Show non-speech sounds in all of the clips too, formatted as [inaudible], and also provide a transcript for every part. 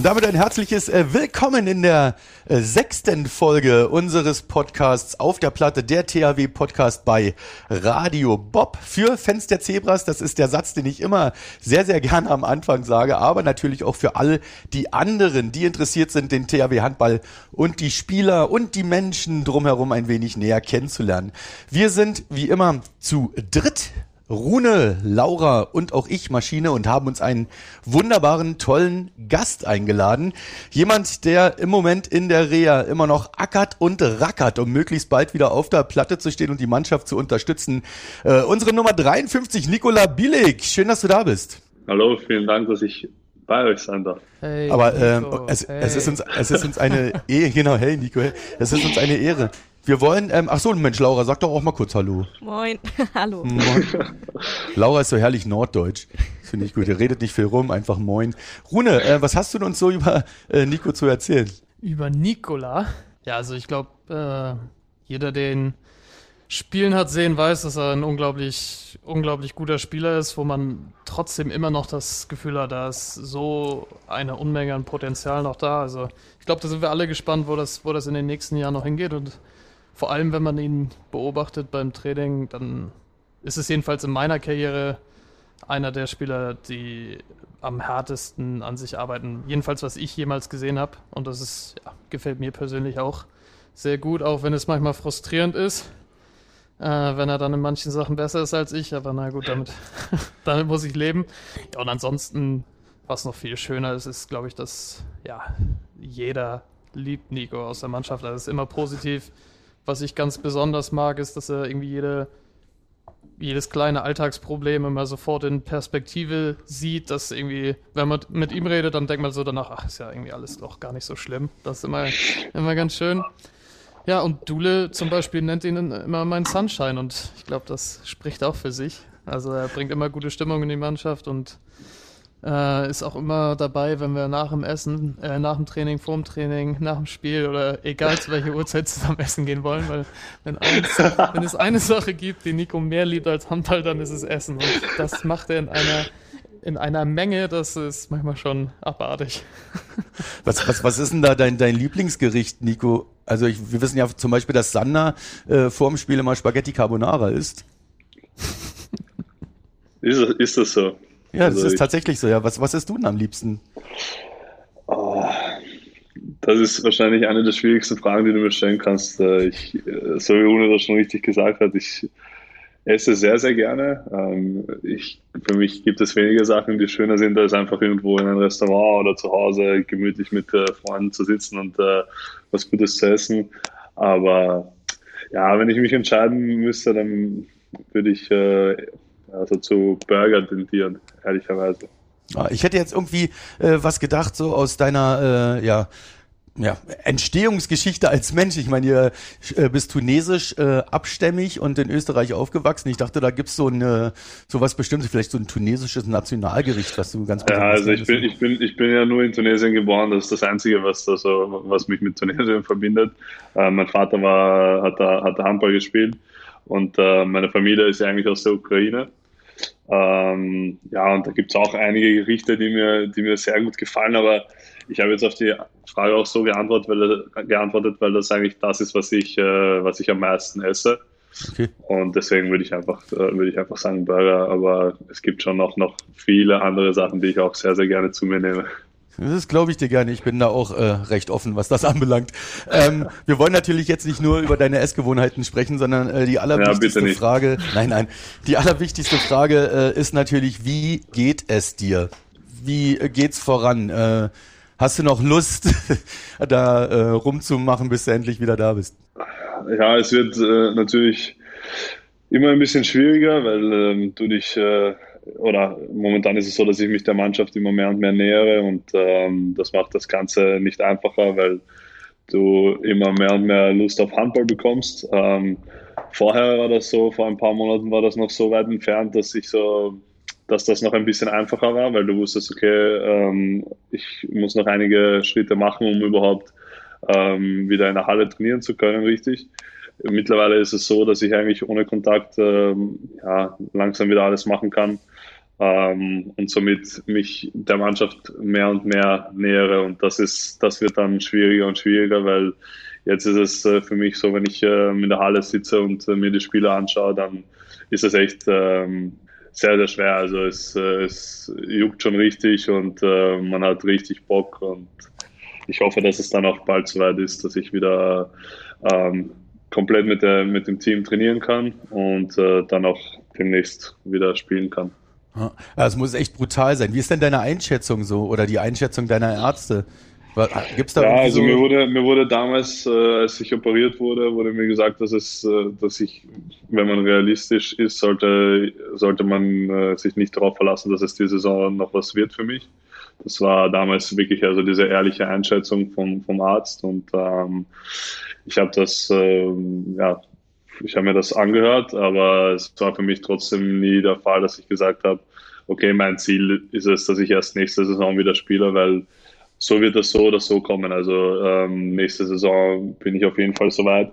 Und damit ein herzliches äh, Willkommen in der äh, sechsten Folge unseres Podcasts auf der Platte, der THW Podcast bei Radio Bob für Fans der Zebras. Das ist der Satz, den ich immer sehr, sehr gerne am Anfang sage, aber natürlich auch für alle die anderen, die interessiert sind, den THW Handball und die Spieler und die Menschen drumherum ein wenig näher kennenzulernen. Wir sind wie immer zu dritt Rune, Laura und auch ich Maschine und haben uns einen wunderbaren, tollen Gast eingeladen. Jemand, der im Moment in der Reha immer noch ackert und rackert, um möglichst bald wieder auf der Platte zu stehen und die Mannschaft zu unterstützen. Äh, unsere Nummer 53, Nikola Bilik. Schön, dass du da bist. Hallo, vielen Dank, dass ich bei euch sein darf. Hey, Aber ähm, es, hey. es, ist uns, es ist uns eine [laughs] Ehre, genau, hey Nico, es ist uns eine Ehre. Wir wollen, ähm, ach so, Mensch, Laura, sag doch auch mal kurz Hallo. Moin, [laughs] hallo. Moin. Laura ist so herrlich norddeutsch. Finde ich gut. Er redet nicht viel rum, einfach Moin. Rune, äh, was hast du uns so über äh, Nico zu erzählen? Über Nikola? Ja, also ich glaube, äh, jeder, den Spielen hat sehen, weiß, dass er ein unglaublich, unglaublich guter Spieler ist, wo man trotzdem immer noch das Gefühl hat, da ist so eine Unmenge an Potenzial noch da. Also ich glaube, da sind wir alle gespannt, wo das, wo das in den nächsten Jahren noch hingeht und vor allem, wenn man ihn beobachtet beim Training, dann ist es jedenfalls in meiner Karriere einer der Spieler, die am härtesten an sich arbeiten. Jedenfalls, was ich jemals gesehen habe. Und das ist, ja, gefällt mir persönlich auch sehr gut, auch wenn es manchmal frustrierend ist, äh, wenn er dann in manchen Sachen besser ist als ich. Aber na gut, damit, [laughs] damit muss ich leben. Ja, und ansonsten, was noch viel schöner ist, ist, glaube ich, dass ja, jeder liebt Nico aus der Mannschaft. Also ist immer positiv was ich ganz besonders mag, ist, dass er irgendwie jede, jedes kleine Alltagsproblem immer sofort in Perspektive sieht, dass irgendwie, wenn man mit ihm redet, dann denkt man so danach, ach, ist ja irgendwie alles doch gar nicht so schlimm. Das ist immer, immer ganz schön. Ja, und Dule zum Beispiel nennt ihn immer mein Sunshine und ich glaube, das spricht auch für sich. Also er bringt immer gute Stimmung in die Mannschaft und äh, ist auch immer dabei, wenn wir nach dem Essen, äh, nach dem Training, vor dem Training, nach dem Spiel oder egal zu welcher Uhrzeit zusammen essen gehen wollen, weil wenn, eins, [laughs] wenn es eine Sache gibt, die Nico mehr liebt als Handball, dann ist es Essen. Und das macht er in einer in einer Menge, das ist manchmal schon abartig. [laughs] Was, was, was ist denn da dein, dein Lieblingsgericht, Nico? Also ich, wir wissen ja zum Beispiel, dass Sander äh, vor dem Spiel immer Spaghetti Carbonara isst. Ist, ist das so? Ja, das also ist tatsächlich so. Ja, was, was isst du denn am liebsten? Oh, das ist wahrscheinlich eine der schwierigsten Fragen, die du mir stellen kannst. Äh, ich, äh, so wie Rune das schon richtig gesagt hat, ich esse sehr, sehr gerne. Ähm, ich, für mich gibt es wenige Sachen, die schöner sind, als einfach irgendwo in einem Restaurant oder zu Hause gemütlich mit äh, Freunden zu sitzen und was Gutes zu essen. Aber ja, wenn ich mich entscheiden müsste, dann würde ich also zu Burger tendieren, ehrlicherweise. Ah, ich hätte jetzt irgendwie äh, was gedacht, so aus deiner äh, ja, ja, Entstehungsgeschichte als Mensch. Ich meine, ihr äh, bist tunesisch äh, abstämmig und in Österreich aufgewachsen. Ich dachte, da gibt's so so was Bestimmtes, vielleicht so ein tunesisches Nationalgericht, was du ganz Ja, also ich bin, ich bin, ich bin ja nur in Tunesien geboren. Das ist das Einzige, was da so, was mich mit Tunesien verbindet. Äh, mein Vater war, hat da, hat da Handball gespielt und äh, meine Familie ist ja eigentlich aus der Ukraine. Ähm, ja, und da gibt es auch einige Gerichte, die mir, die mir sehr gut gefallen, aber ich habe jetzt auf die Frage auch so geantwortet, weil, geantwortet, weil das eigentlich das ist, was ich, äh, was ich am meisten esse. Okay. Und deswegen würde ich einfach, äh, würde ich einfach sagen Burger, aber es gibt schon noch, noch viele andere Sachen, die ich auch sehr, sehr gerne zu mir nehme. Das glaube ich dir gerne. Ich bin da auch äh, recht offen, was das [laughs] anbelangt. Ähm, wir wollen natürlich jetzt nicht nur über deine Essgewohnheiten sprechen, sondern äh, die allerwichtigste ja, Frage. Nein, nein. Die allerwichtigste Frage äh, ist natürlich, wie geht es dir? Wie äh, geht's voran? Äh, hast du noch Lust, [laughs] da äh, rumzumachen, bis du endlich wieder da bist? Ja, es wird äh, natürlich immer ein bisschen schwieriger, weil ähm, du dich äh, oder momentan ist es so, dass ich mich der Mannschaft immer mehr und mehr nähere und ähm, das macht das Ganze nicht einfacher, weil du immer mehr und mehr Lust auf Handball bekommst. Ähm, vorher war das so, vor ein paar Monaten war das noch so weit entfernt, dass ich so dass das noch ein bisschen einfacher war, weil du wusstest, okay, ähm, ich muss noch einige Schritte machen, um überhaupt ähm, wieder in der Halle trainieren zu können, richtig. Mittlerweile ist es so, dass ich eigentlich ohne Kontakt ähm, ja, langsam wieder alles machen kann ähm, und somit mich der Mannschaft mehr und mehr nähere. Und das ist, das wird dann schwieriger und schwieriger, weil jetzt ist es äh, für mich so, wenn ich äh, in der Halle sitze und äh, mir die Spieler anschaue, dann ist es echt ähm, sehr, sehr schwer. Also es, äh, es juckt schon richtig und äh, man hat richtig Bock und ich hoffe, dass es dann auch bald soweit ist, dass ich wieder ähm, komplett mit, der, mit dem Team trainieren kann und äh, dann auch demnächst wieder spielen kann. Es muss echt brutal sein. Wie ist denn deine Einschätzung so oder die Einschätzung deiner Ärzte? Gibt's da ja, also so mir wurde, mir wurde damals, äh, als ich operiert wurde, wurde mir gesagt, dass es, äh, dass ich, wenn man realistisch ist, sollte, sollte man äh, sich nicht darauf verlassen, dass es die Saison noch was wird für mich. Das war damals wirklich also diese ehrliche Einschätzung vom, vom Arzt und ähm, ich habe das, ähm, ja, ich habe mir das angehört, aber es war für mich trotzdem nie der Fall, dass ich gesagt habe, okay, mein Ziel ist es, dass ich erst nächste Saison wieder spiele, weil so wird das so oder so kommen. Also ähm, nächste Saison bin ich auf jeden Fall soweit.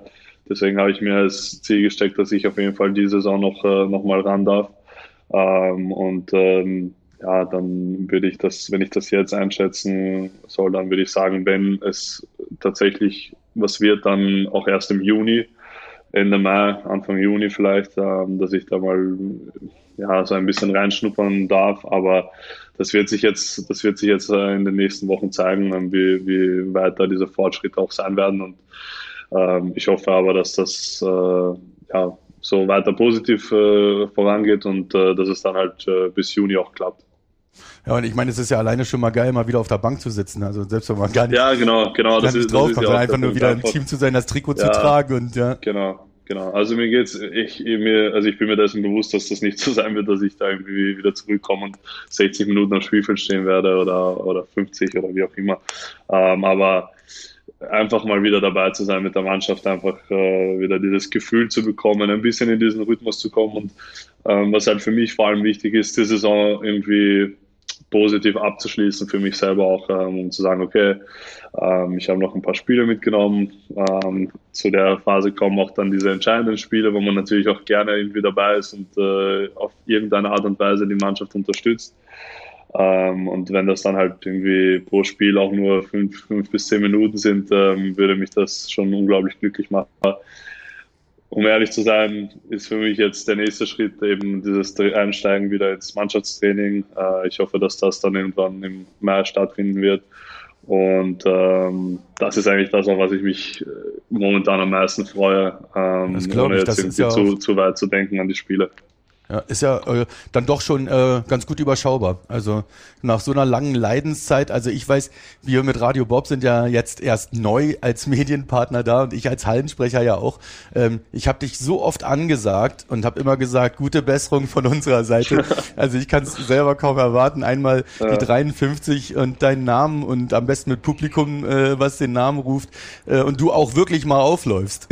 Deswegen habe ich mir als Ziel gesteckt, dass ich auf jeden Fall die Saison noch, äh, noch mal ran darf. Ähm, und ähm, ja, dann würde ich das, wenn ich das jetzt einschätzen soll, dann würde ich sagen, wenn es tatsächlich was wird, dann auch erst im Juni, Ende Mai, Anfang Juni vielleicht, ähm, dass ich da mal ja, so ein bisschen reinschnuppern darf. Aber das wird sich jetzt, das wird sich jetzt äh, in den nächsten Wochen zeigen, ähm, wie, wie weit da diese Fortschritte auch sein werden. Und ähm, ich hoffe aber, dass das äh, ja, so weiter positiv äh, vorangeht und äh, dass es dann halt äh, bis Juni auch klappt. Ja, und ich meine, es ist ja alleine schon mal geil, mal wieder auf der Bank zu sitzen. Also selbst wenn man gar nicht, ja, genau, genau, das ist, drauf das ist ja einfach nur wieder im Team zu sein, das Trikot ja, zu tragen und ja. Genau, genau. Also mir geht's, ich, mir, also ich bin mir dessen bewusst, dass das nicht so sein wird, dass ich da irgendwie wieder zurückkomme und 60 Minuten am Spielfeld stehen werde oder, oder 50 oder wie auch immer. Ähm, aber einfach mal wieder dabei zu sein mit der Mannschaft, einfach äh, wieder dieses Gefühl zu bekommen, ein bisschen in diesen Rhythmus zu kommen und ähm, was halt für mich vor allem wichtig ist, die Saison irgendwie positiv abzuschließen für mich selber auch, ähm, um zu sagen, okay, ähm, ich habe noch ein paar Spiele mitgenommen. Ähm, zu der Phase kommen auch dann diese entscheidenden Spiele, wo man natürlich auch gerne irgendwie dabei ist und äh, auf irgendeine Art und Weise die Mannschaft unterstützt. Ähm, und wenn das dann halt irgendwie pro Spiel auch nur fünf, fünf bis zehn Minuten sind, ähm, würde mich das schon unglaublich glücklich machen um ehrlich zu sein, ist für mich jetzt der nächste Schritt eben dieses Einsteigen wieder ins Mannschaftstraining. Äh, ich hoffe, dass das dann irgendwann im Mai stattfinden wird. Und ähm, das ist eigentlich das, auf was ich mich äh, momentan am meisten freue, ähm, das ohne ich, jetzt irgendwie ja zu, zu weit zu denken an die Spiele. Ja, ist ja äh, dann doch schon äh, ganz gut überschaubar. Also nach so einer langen Leidenszeit, also ich weiß, wir mit Radio Bob sind ja jetzt erst neu als [laughs] Medienpartner da und ich als Hallensprecher ja auch. Ähm, ich habe dich so oft angesagt und habe immer gesagt, gute Besserung von unserer Seite. [laughs] Also ich kann es selber kaum erwarten, einmal ja. die 53 und deinen Namen und am besten mit Publikum, äh, was den Namen ruft äh, und du auch wirklich mal aufläufst.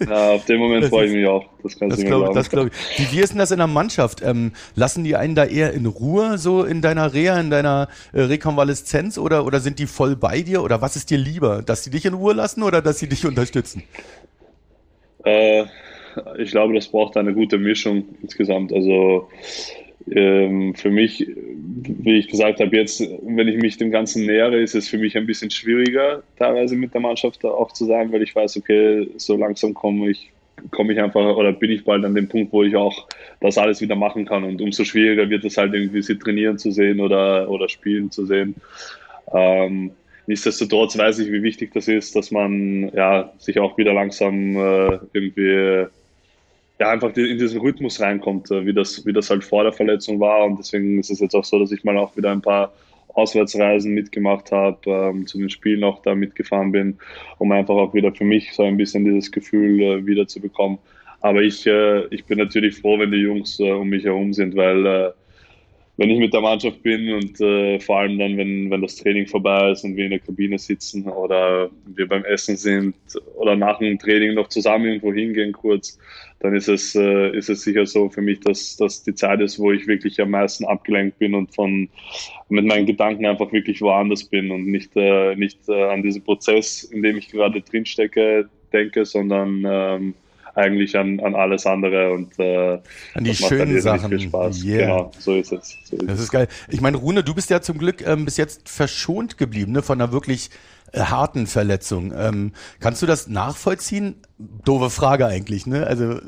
Ja, auf den [laughs] Moment freue ich mich auch. Das das mir glaub, glaube ich. Wie, wie ist denn das in der Mannschaft? Ähm, lassen die einen da eher in Ruhe so in deiner Reha, in deiner äh, Rekonvaleszenz oder, oder sind die voll bei dir? Oder was ist dir lieber? Dass sie dich in Ruhe lassen oder dass sie dich unterstützen? Äh, ich glaube, das braucht eine gute Mischung insgesamt. Also ähm, für mich, wie ich gesagt habe, jetzt, wenn ich mich dem Ganzen nähere, ist es für mich ein bisschen schwieriger, teilweise mit der Mannschaft auch zu sein, weil ich weiß, okay, so langsam komme ich komme ich einfach oder bin ich bald an dem Punkt, wo ich auch das alles wieder machen kann. Und umso schwieriger wird es halt irgendwie, sie trainieren zu sehen oder, oder spielen zu sehen. Ähm, nichtsdestotrotz weiß ich, wie wichtig das ist, dass man ja, sich auch wieder langsam äh, irgendwie ja, einfach in diesen Rhythmus reinkommt, äh, wie, das, wie das halt vor der Verletzung war. Und deswegen ist es jetzt auch so, dass ich mal auch wieder ein paar Auswärtsreisen mitgemacht habe, ähm, zu den Spielen auch da mitgefahren bin, um einfach auch wieder für mich so ein bisschen dieses Gefühl äh, wieder zu bekommen. Aber ich, äh, ich bin natürlich froh, wenn die Jungs äh, um mich herum sind, weil äh, wenn ich mit der Mannschaft bin und äh, vor allem dann, wenn, wenn das Training vorbei ist und wir in der Kabine sitzen oder wir beim Essen sind oder nach dem Training noch zusammen irgendwo hingehen kurz, dann ist es, äh, ist es sicher so für mich, dass das die Zeit ist, wo ich wirklich am meisten abgelenkt bin und von mit meinen Gedanken einfach wirklich woanders bin und nicht, äh, nicht äh, an diesen Prozess, in dem ich gerade drinstecke, denke, sondern ähm, eigentlich an, an alles andere und äh, an die schönen Sachen. Viel Spaß. Yeah. Genau, so ist es. So ist das ist geil. Ich meine, Rune, du bist ja zum Glück ähm, bis jetzt verschont geblieben ne, von einer wirklich äh, harten Verletzung. Ähm, kannst du das nachvollziehen? Doofe Frage eigentlich, ne? Also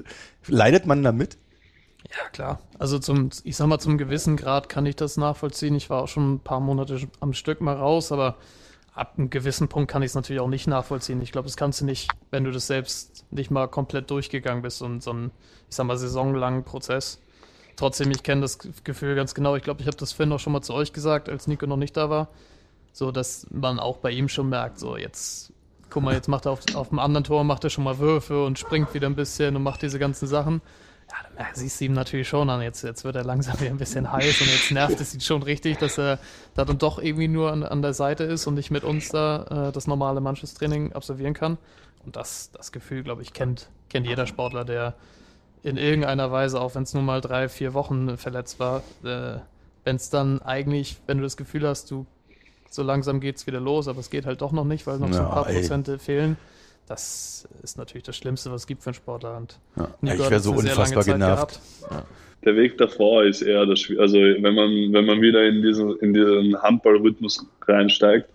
leidet man damit? Ja, klar. Also zum, ich sag mal, zum gewissen Grad kann ich das nachvollziehen. Ich war auch schon ein paar Monate am Stück mal raus, aber ab einem gewissen Punkt kann ich es natürlich auch nicht nachvollziehen. Ich glaube, das kannst du nicht, wenn du das selbst nicht mal komplett durchgegangen bist und so ein, ich sag mal, saisonlangen Prozess. Trotzdem, ich kenne das Gefühl ganz genau. Ich glaube, ich habe das vorhin auch schon mal zu euch gesagt, als Nico noch nicht da war. So, dass man auch bei ihm schon merkt, so jetzt, guck mal, jetzt macht er auf, auf dem anderen Tor, macht er schon mal Würfe und springt wieder ein bisschen und macht diese ganzen Sachen ja, dann siehst du ihm natürlich schon an. Jetzt, jetzt wird er langsam wieder ein bisschen heiß und jetzt nervt es ihn schon richtig, dass er da dann doch irgendwie nur an, an der Seite ist und nicht mit uns da äh, das normale Mannschaftstraining absolvieren kann. Und das, das Gefühl, glaube ich, kennt, kennt jeder Sportler, der in irgendeiner Weise, auch wenn es nur mal drei, vier Wochen verletzt war, äh, wenn es dann eigentlich, wenn du das Gefühl hast, du so langsam geht es wieder los, aber es geht halt doch noch nicht, weil noch ja, so ein paar ey. Prozente fehlen das ist natürlich das Schlimmste, was es gibt für einen Sportler. Und ja, ich wäre so unfassbar genervt. Ja. Der Weg davor ist eher das Schwierige. Also wenn man, wenn man wieder in diesen, in diesen Handballrhythmus reinsteigt,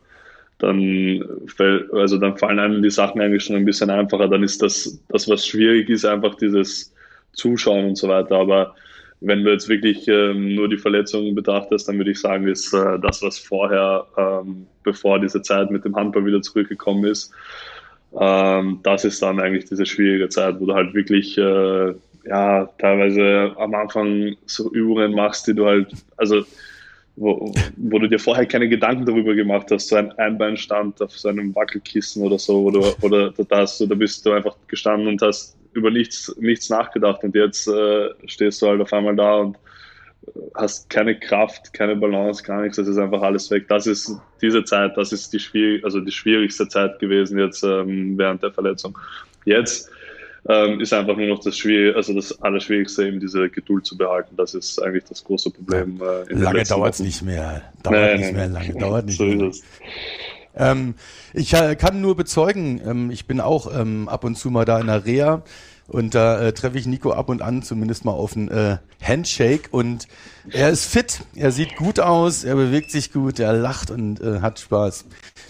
dann, fällt, also dann fallen einem die Sachen eigentlich schon ein bisschen einfacher. Dann ist das, das was schwierig ist, einfach dieses Zuschauen und so weiter. Aber wenn du jetzt wirklich ähm, nur die Verletzungen betrachtest, dann würde ich sagen, ist äh, das, was vorher, ähm, bevor diese Zeit mit dem Handball wieder zurückgekommen ist, ähm, das ist dann eigentlich diese schwierige Zeit, wo du halt wirklich äh, ja teilweise am Anfang so Übungen machst, die du halt, also wo, wo du dir vorher keine Gedanken darüber gemacht hast, so ein Einbeinstand auf so einem Wackelkissen oder so, oder, oder da, hast du, da bist du einfach gestanden und hast über nichts, nichts nachgedacht und jetzt äh, stehst du halt auf einmal da und hast keine Kraft, keine Balance, gar nichts, das ist einfach alles weg. Das ist diese Zeit, das ist die, schwierig, also die schwierigste Zeit gewesen jetzt ähm, während der Verletzung. Jetzt ähm, ist einfach nur noch das Schwierige, also das Allerschwierigste, eben diese Geduld zu behalten. Das ist eigentlich das große Problem. Äh, lange dauert es nicht mehr. Dauert nee, nicht mehr lange, dauert nicht so mehr. Ähm, ich äh, kann nur bezeugen, ähm, ich bin auch ähm, ab und zu mal da in der Reha und da äh, treffe ich Nico ab und an zumindest mal auf einen äh, Handshake und er ist fit, er sieht gut aus, er bewegt sich gut, er lacht und äh, hat Spaß.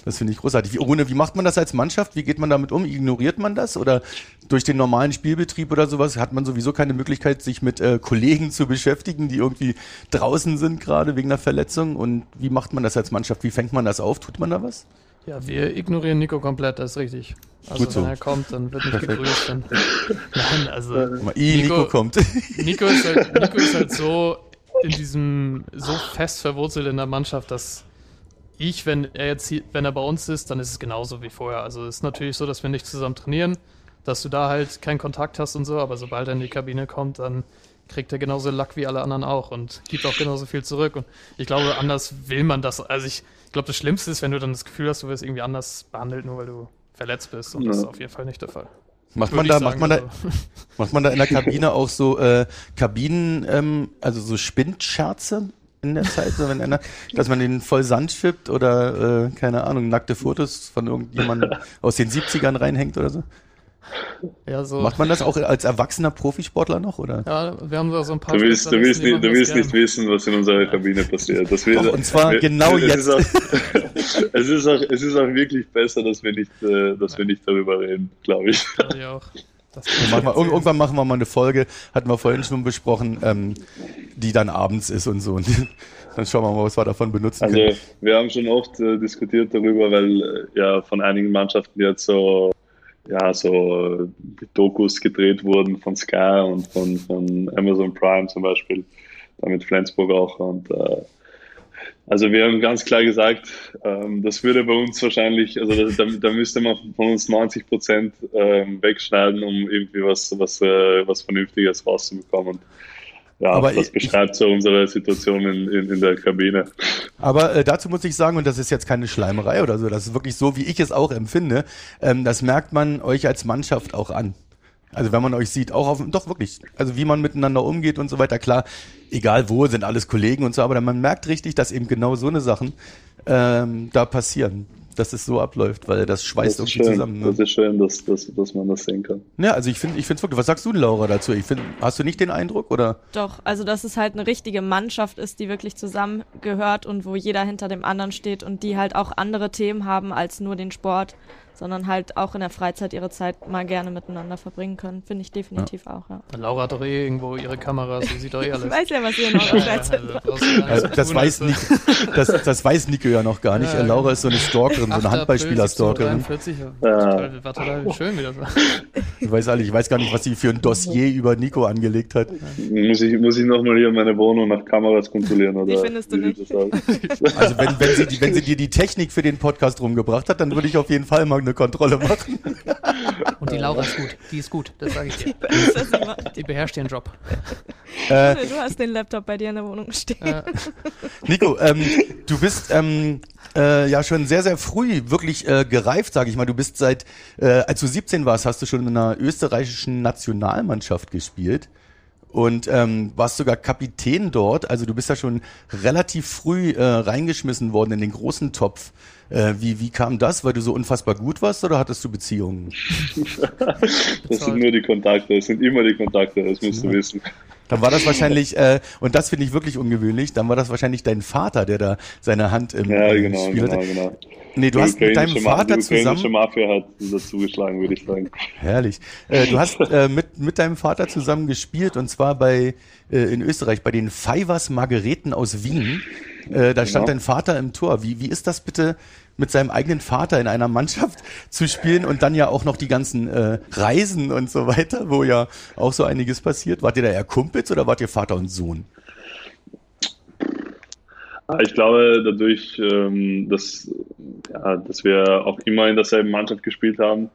Das finde ich großartig. Wie, ohne, wie macht man das als Mannschaft? Wie geht man damit um? Ignoriert man das? Oder durch den normalen Spielbetrieb oder sowas hat man sowieso keine Möglichkeit, sich mit äh, Kollegen zu beschäftigen, die irgendwie draußen sind, gerade wegen einer Verletzung? Und wie macht man das als Mannschaft? Wie fängt man das auf? Tut man da was? Ja, wir ignorieren Nico komplett, das ist richtig. Also Gut so. wenn er kommt, dann wird nicht gegrüßt. Dann, [laughs] nein, also Nico, Nico, kommt. [laughs] Nico ist, halt, Nico ist halt so in diesem so fest verwurzelt in der Mannschaft, dass ich, wenn er jetzt hier, wenn er bei uns ist, dann ist es genauso wie vorher. Also es ist natürlich so, dass wir nicht zusammen trainieren, dass du da halt keinen Kontakt hast und so, aber sobald er in die Kabine kommt, dann kriegt er genauso Lack wie alle anderen auch und gibt auch genauso viel zurück. Und ich glaube, anders will man das. Also ich, ich glaube, das Schlimmste ist, wenn du dann das Gefühl hast, du wirst irgendwie anders behandelt, nur weil du verletzt bist. Und ja. das ist auf jeden Fall nicht der Fall. Macht man, da, macht, man da, [laughs] macht man da in der Kabine auch so äh, Kabinen, ähm, also so Spindscherze in der Zeit, so wenn einer, dass man den voll Sand schippt oder äh, keine Ahnung, nackte Fotos von irgendjemandem [laughs] aus den 70ern reinhängt oder so? Ja, so. Macht man das auch als erwachsener Profisportler noch, oder? Ja, wir haben so ein paar. Du willst, du willst, nicht, du willst nicht wissen, was in unserer Kabine passiert. Das wir, Doch, und zwar wir, [laughs] genau es jetzt. Ist auch, [laughs] es, ist auch, es ist auch wirklich besser, dass wir nicht, äh, dass wir nicht darüber reden, glaube ich. Ja, auch. Machen wir, irgendwann machen wir mal eine Folge, hatten wir vorhin schon besprochen, ähm, die dann abends ist und so. Und [laughs] dann schauen wir mal, was wir davon benutzen also, können. Wir haben schon oft äh, diskutiert darüber, weil äh, ja von einigen Mannschaften jetzt so ja, so Dokus gedreht wurden von Sky und von, von Amazon Prime zum Beispiel, da mit Flensburg auch. Und äh, also wir haben ganz klar gesagt, ähm, das würde bei uns wahrscheinlich, also da, da müsste man von uns 90 Prozent ähm, wegschneiden, um irgendwie was, was, äh, was Vernünftiges rauszubekommen. Ja, aber das beschreibt so unsere Situation in, in, in der Kabine. Aber äh, dazu muss ich sagen, und das ist jetzt keine Schleimerei oder so, das ist wirklich so, wie ich es auch empfinde, ähm, das merkt man euch als Mannschaft auch an. Also wenn man euch sieht, auch auf, doch wirklich, also wie man miteinander umgeht und so weiter, klar, egal wo, sind alles Kollegen und so, aber man merkt richtig, dass eben genau so eine Sachen ähm, da passieren dass es so abläuft, weil das schweißt das irgendwie schön. zusammen. Ne? Das ist schön, dass, dass, dass man das sehen kann. Ja, also ich finde ich finde wirklich, was sagst du Laura dazu? Ich finde, hast du nicht den Eindruck oder? Doch, also dass es halt eine richtige Mannschaft ist, die wirklich zusammengehört und wo jeder hinter dem anderen steht und die halt auch andere Themen haben als nur den Sport sondern halt auch in der Freizeit ihre Zeit mal gerne miteinander verbringen können. Finde ich definitiv ja. auch, ja. Laura hat doch eh irgendwo ihre Kamera, sie sieht doch eh alles. ich weiß ja, was ihr in eurer Freizeit macht. Also, das, weiß Nico, das, das weiß Nico ja noch gar nicht. Ja, Laura ist so eine Stalkerin, so eine Handballspieler-Stalkerin. Ja. War total schön, wie das war. Ich weiß, ich weiß gar nicht, was sie für ein Dossier über Nico angelegt hat. Muss ich, muss ich nochmal hier meine Wohnung nach Kameras kontrollieren? Oder die findest du nicht. Also wenn, wenn, sie, wenn sie dir die Technik für den Podcast rumgebracht hat, dann würde ich auf jeden Fall mal eine Kontrolle machen. [laughs] Und die Laura ist gut. Die ist gut, das sage ich dir. Die beherrscht ihren Job. Äh, du hast den Laptop bei dir in der Wohnung stehen. Äh. [laughs] Nico, ähm, du bist ähm, äh, ja schon sehr, sehr früh wirklich äh, gereift, sage ich mal. Du bist seit, äh, als du 17 warst, hast du schon in einer österreichischen Nationalmannschaft gespielt und ähm, warst sogar Kapitän dort. Also du bist ja schon relativ früh äh, reingeschmissen worden in den großen Topf. Äh, wie, wie kam das? Weil du so unfassbar gut warst oder hattest du Beziehungen? [laughs] das sind nur die Kontakte, das sind immer die Kontakte, das musst ja. du wissen. Dann war das [laughs] wahrscheinlich, äh, und das finde ich wirklich ungewöhnlich, dann war das wahrscheinlich dein Vater, der da seine Hand im ja, genau, Spiel hatte. Genau, genau. Nee, du die hast mit deinem Vater die zusammen. Die Mafia hat dazu geschlagen, würde ich sagen. Herrlich. Äh, du hast äh, mit, mit deinem Vater zusammen gespielt und zwar bei äh, in Österreich bei den Fivers Margareten aus Wien. Äh, da stand genau. dein Vater im Tor. Wie, wie ist das bitte, mit seinem eigenen Vater in einer Mannschaft zu spielen und dann ja auch noch die ganzen äh, Reisen und so weiter, wo ja auch so einiges passiert? Wart ihr da eher Kumpels oder wart ihr Vater und Sohn? Ich glaube, dadurch, ähm, dass, ja, dass wir auch immer in derselben Mannschaft gespielt haben,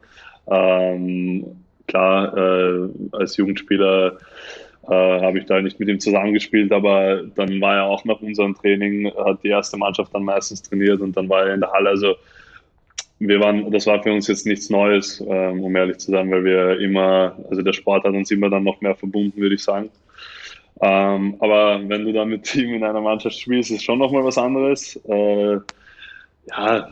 ähm, klar, äh, als Jugendspieler äh, habe ich da nicht mit ihm zusammengespielt, aber dann war er auch nach unserem Training, hat die erste Mannschaft dann meistens trainiert und dann war er in der Halle. Also wir waren, das war für uns jetzt nichts Neues, ähm, um ehrlich zu sein, weil wir immer, also der Sport hat uns immer dann noch mehr verbunden, würde ich sagen. Ähm, aber wenn du dann mit [laughs] ihm in einer Mannschaft spielst, ist schon nochmal was anderes. Äh, ja,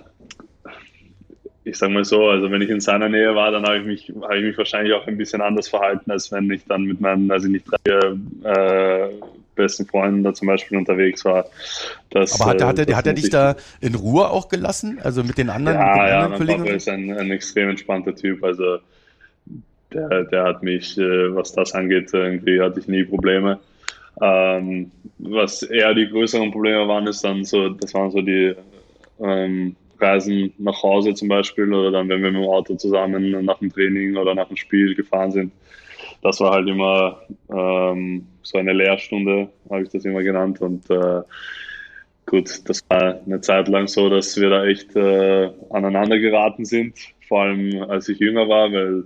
ich sag mal so, also wenn ich in seiner Nähe war, dann habe ich mich, habe ich mich wahrscheinlich auch ein bisschen anders verhalten, als wenn ich dann mit meinen, also nicht drei äh, besten Freunden da zum Beispiel unterwegs war. Das, Aber hat, er, hat, er, hat er dich da in Ruhe auch gelassen? Also mit den anderen, ja, mit den ja, anderen mein Papa ist ein, ein extrem entspannter Typ. Also der, der hat mich, äh, was das angeht, irgendwie hatte ich nie Probleme. Ähm, was eher die größeren Probleme waren, ist dann so, das waren so die ähm, Reisen nach Hause zum Beispiel oder dann, wenn wir mit dem Auto zusammen nach dem Training oder nach dem Spiel gefahren sind. Das war halt immer ähm, so eine Lehrstunde, habe ich das immer genannt. Und äh, gut, das war eine Zeit lang so, dass wir da echt äh, aneinander geraten sind, vor allem als ich jünger war, weil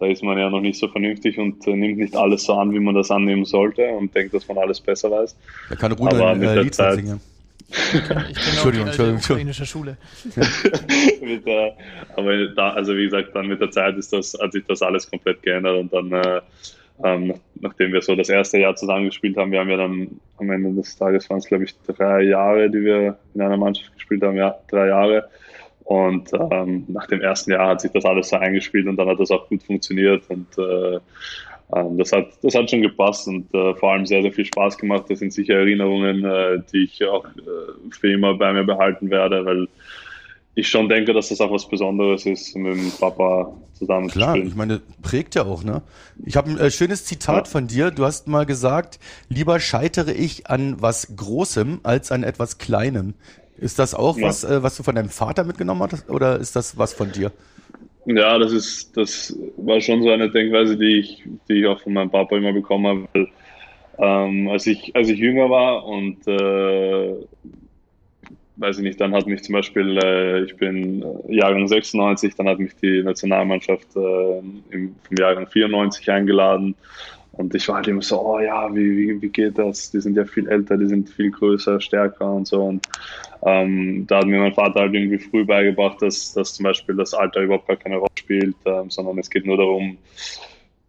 da ist man ja noch nicht so vernünftig und äh, nimmt nicht alles so an, wie man das annehmen sollte und denkt, dass man alles besser weiß. Da kann Ruder mit äh, der Zeit, singen. Ich kenne Entschuldigung, auch die Entschuldigung, ukrainische Schule. [laughs] mit, äh, aber da, also wie gesagt, dann mit der Zeit ist das, hat sich das alles komplett geändert und dann, äh, ähm, nachdem wir so das erste Jahr zusammengespielt haben, wir haben ja dann am Ende des Tages waren es, glaube ich, drei Jahre, die wir in einer Mannschaft gespielt haben, ja, drei Jahre. Und ähm, nach dem ersten Jahr hat sich das alles so eingespielt und dann hat das auch gut funktioniert und äh, ähm, das, hat, das hat schon gepasst und äh, vor allem sehr, sehr viel Spaß gemacht. Das sind sicher Erinnerungen, äh, die ich auch äh, für immer bei mir behalten werde, weil ich schon denke, dass das auch was Besonderes ist, mit dem Papa zusammen Klar, zu spielen. ich meine, prägt ja auch, ne? Ich habe ein äh, schönes Zitat ja. von dir. Du hast mal gesagt, lieber scheitere ich an was Großem als an etwas Kleinem. Ist das auch ja. was, äh, was du von deinem Vater mitgenommen hast oder ist das was von dir? Ja, das ist, das war schon so eine Denkweise, die ich, die ich auch von meinem Papa immer bekommen habe. Weil, ähm, als ich, als ich jünger war und äh, weiß ich nicht, dann hat mich zum Beispiel, äh, ich bin äh, Jahrgang 96, dann hat mich die Nationalmannschaft äh, im, vom Jahrgang 94 eingeladen Und ich war halt immer so, oh ja, wie, wie, wie geht das? Die sind ja viel älter, die sind viel größer, stärker und so. Und ähm, da hat mir mein Vater halt irgendwie früh beigebracht, dass, dass zum Beispiel das Alter überhaupt gar keine Rolle spielt, ähm, sondern es geht nur darum,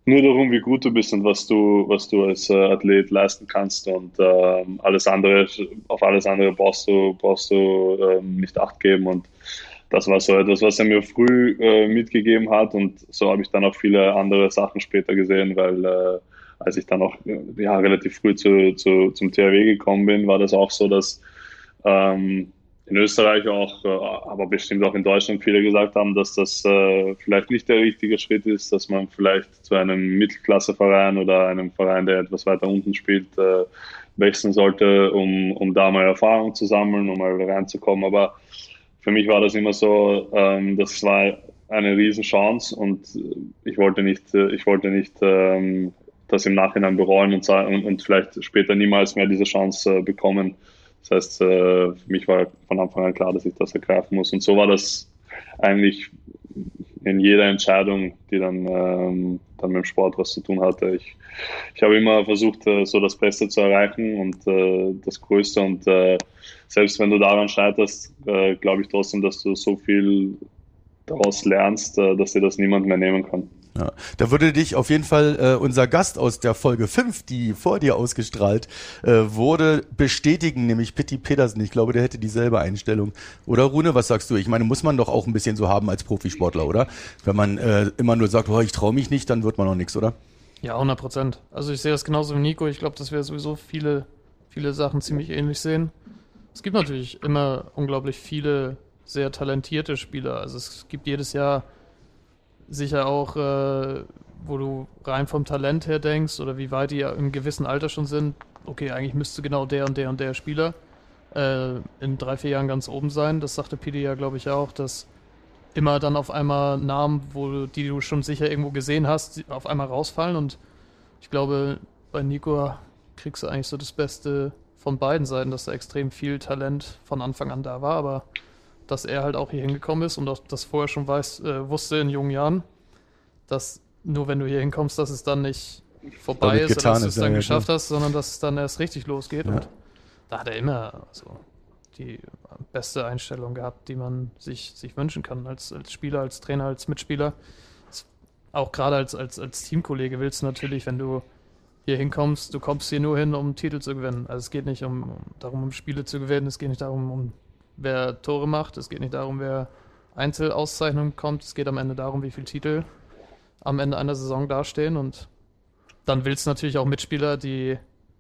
nur darum, wie gut du bist und was du, was du als äh, Athlet leisten kannst und ähm, alles andere, auf alles andere brauchst du, brauchst du ähm, nicht Acht geben und das war so etwas, was er mir früh äh, mitgegeben hat und so habe ich dann auch viele andere Sachen später gesehen, weil äh, als ich dann auch ja, relativ früh zu, zu, zum THW gekommen bin, war das auch so, dass ähm, in Österreich auch, äh, aber bestimmt auch in Deutschland viele gesagt haben, dass das äh, vielleicht nicht der richtige Schritt ist, dass man vielleicht zu einem Mittelklasseverein oder einem Verein, der etwas weiter unten spielt, äh, wechseln sollte, um, um da mal Erfahrung zu sammeln, um mal reinzukommen. Aber für mich war das immer so, ähm, das war eine Riesenchance und ich wollte nicht, ich wollte nicht ähm, das im Nachhinein bereuen und, und, und vielleicht später niemals mehr diese Chance äh, bekommen. Das heißt, äh, für mich war von Anfang an klar, dass ich das ergreifen muss. Und so war das eigentlich in jeder Entscheidung, die dann, ähm, dann mit dem Sport was zu tun hatte. Ich, ich habe immer versucht, äh, so das Beste zu erreichen und äh, das Größte. Und äh, selbst wenn du daran scheiterst, äh, glaube ich trotzdem, dass du so viel daraus lernst, äh, dass dir das niemand mehr nehmen kann. Ja, da würde dich auf jeden Fall äh, unser Gast aus der Folge 5, die vor dir ausgestrahlt äh, wurde, bestätigen, nämlich Pitti Pedersen. Ich glaube, der hätte dieselbe Einstellung. Oder Rune, was sagst du? Ich meine, muss man doch auch ein bisschen so haben als Profisportler, oder? Wenn man äh, immer nur sagt, oh, ich traue mich nicht, dann wird man auch nichts, oder? Ja, 100 Prozent. Also ich sehe das genauso wie Nico. Ich glaube, dass wir sowieso viele, viele Sachen ziemlich ähnlich sehen. Es gibt natürlich immer unglaublich viele sehr talentierte Spieler. Also es gibt jedes Jahr sicher auch, äh, wo du rein vom Talent her denkst oder wie weit die im gewissen Alter schon sind, okay, eigentlich müsste genau der und der und der Spieler äh, in drei, vier Jahren ganz oben sein. Das sagte Pidi ja, glaube ich, auch, dass immer dann auf einmal Namen, wo die du schon sicher irgendwo gesehen hast, auf einmal rausfallen. Und ich glaube, bei Nico kriegst du eigentlich so das Beste von beiden Seiten, dass da extrem viel Talent von Anfang an da war, aber dass er halt auch hier hingekommen ist und auch das vorher schon weiß, äh, wusste in jungen Jahren, dass nur wenn du hier hinkommst, dass es dann nicht vorbei ist oder dass du es dann ja, geschafft ja. hast, sondern dass es dann erst richtig losgeht. Ja. Und da hat er immer also, die beste Einstellung gehabt, die man sich, sich wünschen kann als, als Spieler, als Trainer, als Mitspieler. Auch gerade als, als, als Teamkollege willst du natürlich, wenn du hier hinkommst, du kommst hier nur hin, um Titel zu gewinnen. Also es geht nicht um darum, um Spiele zu gewinnen, es geht nicht darum, um wer Tore macht. Es geht nicht darum, wer Einzelauszeichnungen kommt. Es geht am Ende darum, wie viele Titel am Ende einer Saison dastehen. Und dann willst du natürlich auch Mitspieler, die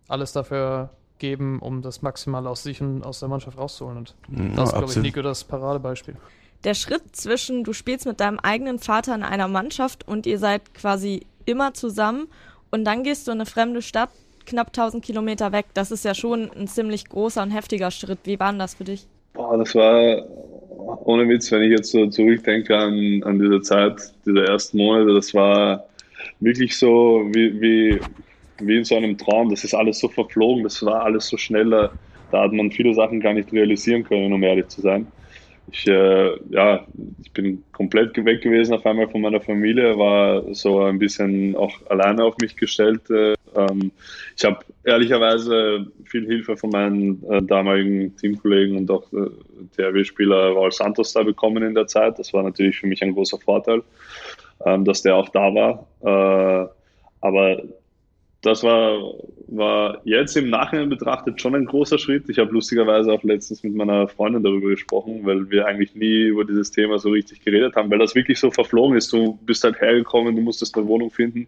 alles dafür geben, um das Maximale aus sich und aus der Mannschaft rauszuholen. Und ja, das ist, glaube ich, Nico das Paradebeispiel. Der Schritt zwischen, du spielst mit deinem eigenen Vater in einer Mannschaft und ihr seid quasi immer zusammen und dann gehst du in eine fremde Stadt, knapp 1000 Kilometer weg. Das ist ja schon ein ziemlich großer und heftiger Schritt. Wie war denn das für dich? Boah, das war ohne Witz, wenn ich jetzt so zurückdenke an, an diese Zeit, diese ersten Monate, das war wirklich so wie, wie, wie in so einem Traum. Das ist alles so verflogen, das war alles so schneller. Da hat man viele Sachen gar nicht realisieren können, um ehrlich zu sein. Ich, äh, ja, ich bin komplett weg gewesen auf einmal von meiner Familie, war so ein bisschen auch alleine auf mich gestellt. Äh, ähm, ich habe ehrlicherweise viel Hilfe von meinen äh, damaligen Teamkollegen und auch äh, THW-Spieler Raul Santos da bekommen in der Zeit. Das war natürlich für mich ein großer Vorteil, ähm, dass der auch da war. Äh, aber das war, war jetzt im Nachhinein betrachtet schon ein großer Schritt. Ich habe lustigerweise auch letztens mit meiner Freundin darüber gesprochen, weil wir eigentlich nie über dieses Thema so richtig geredet haben, weil das wirklich so verflogen ist. Du bist halt hergekommen, du musstest eine Wohnung finden,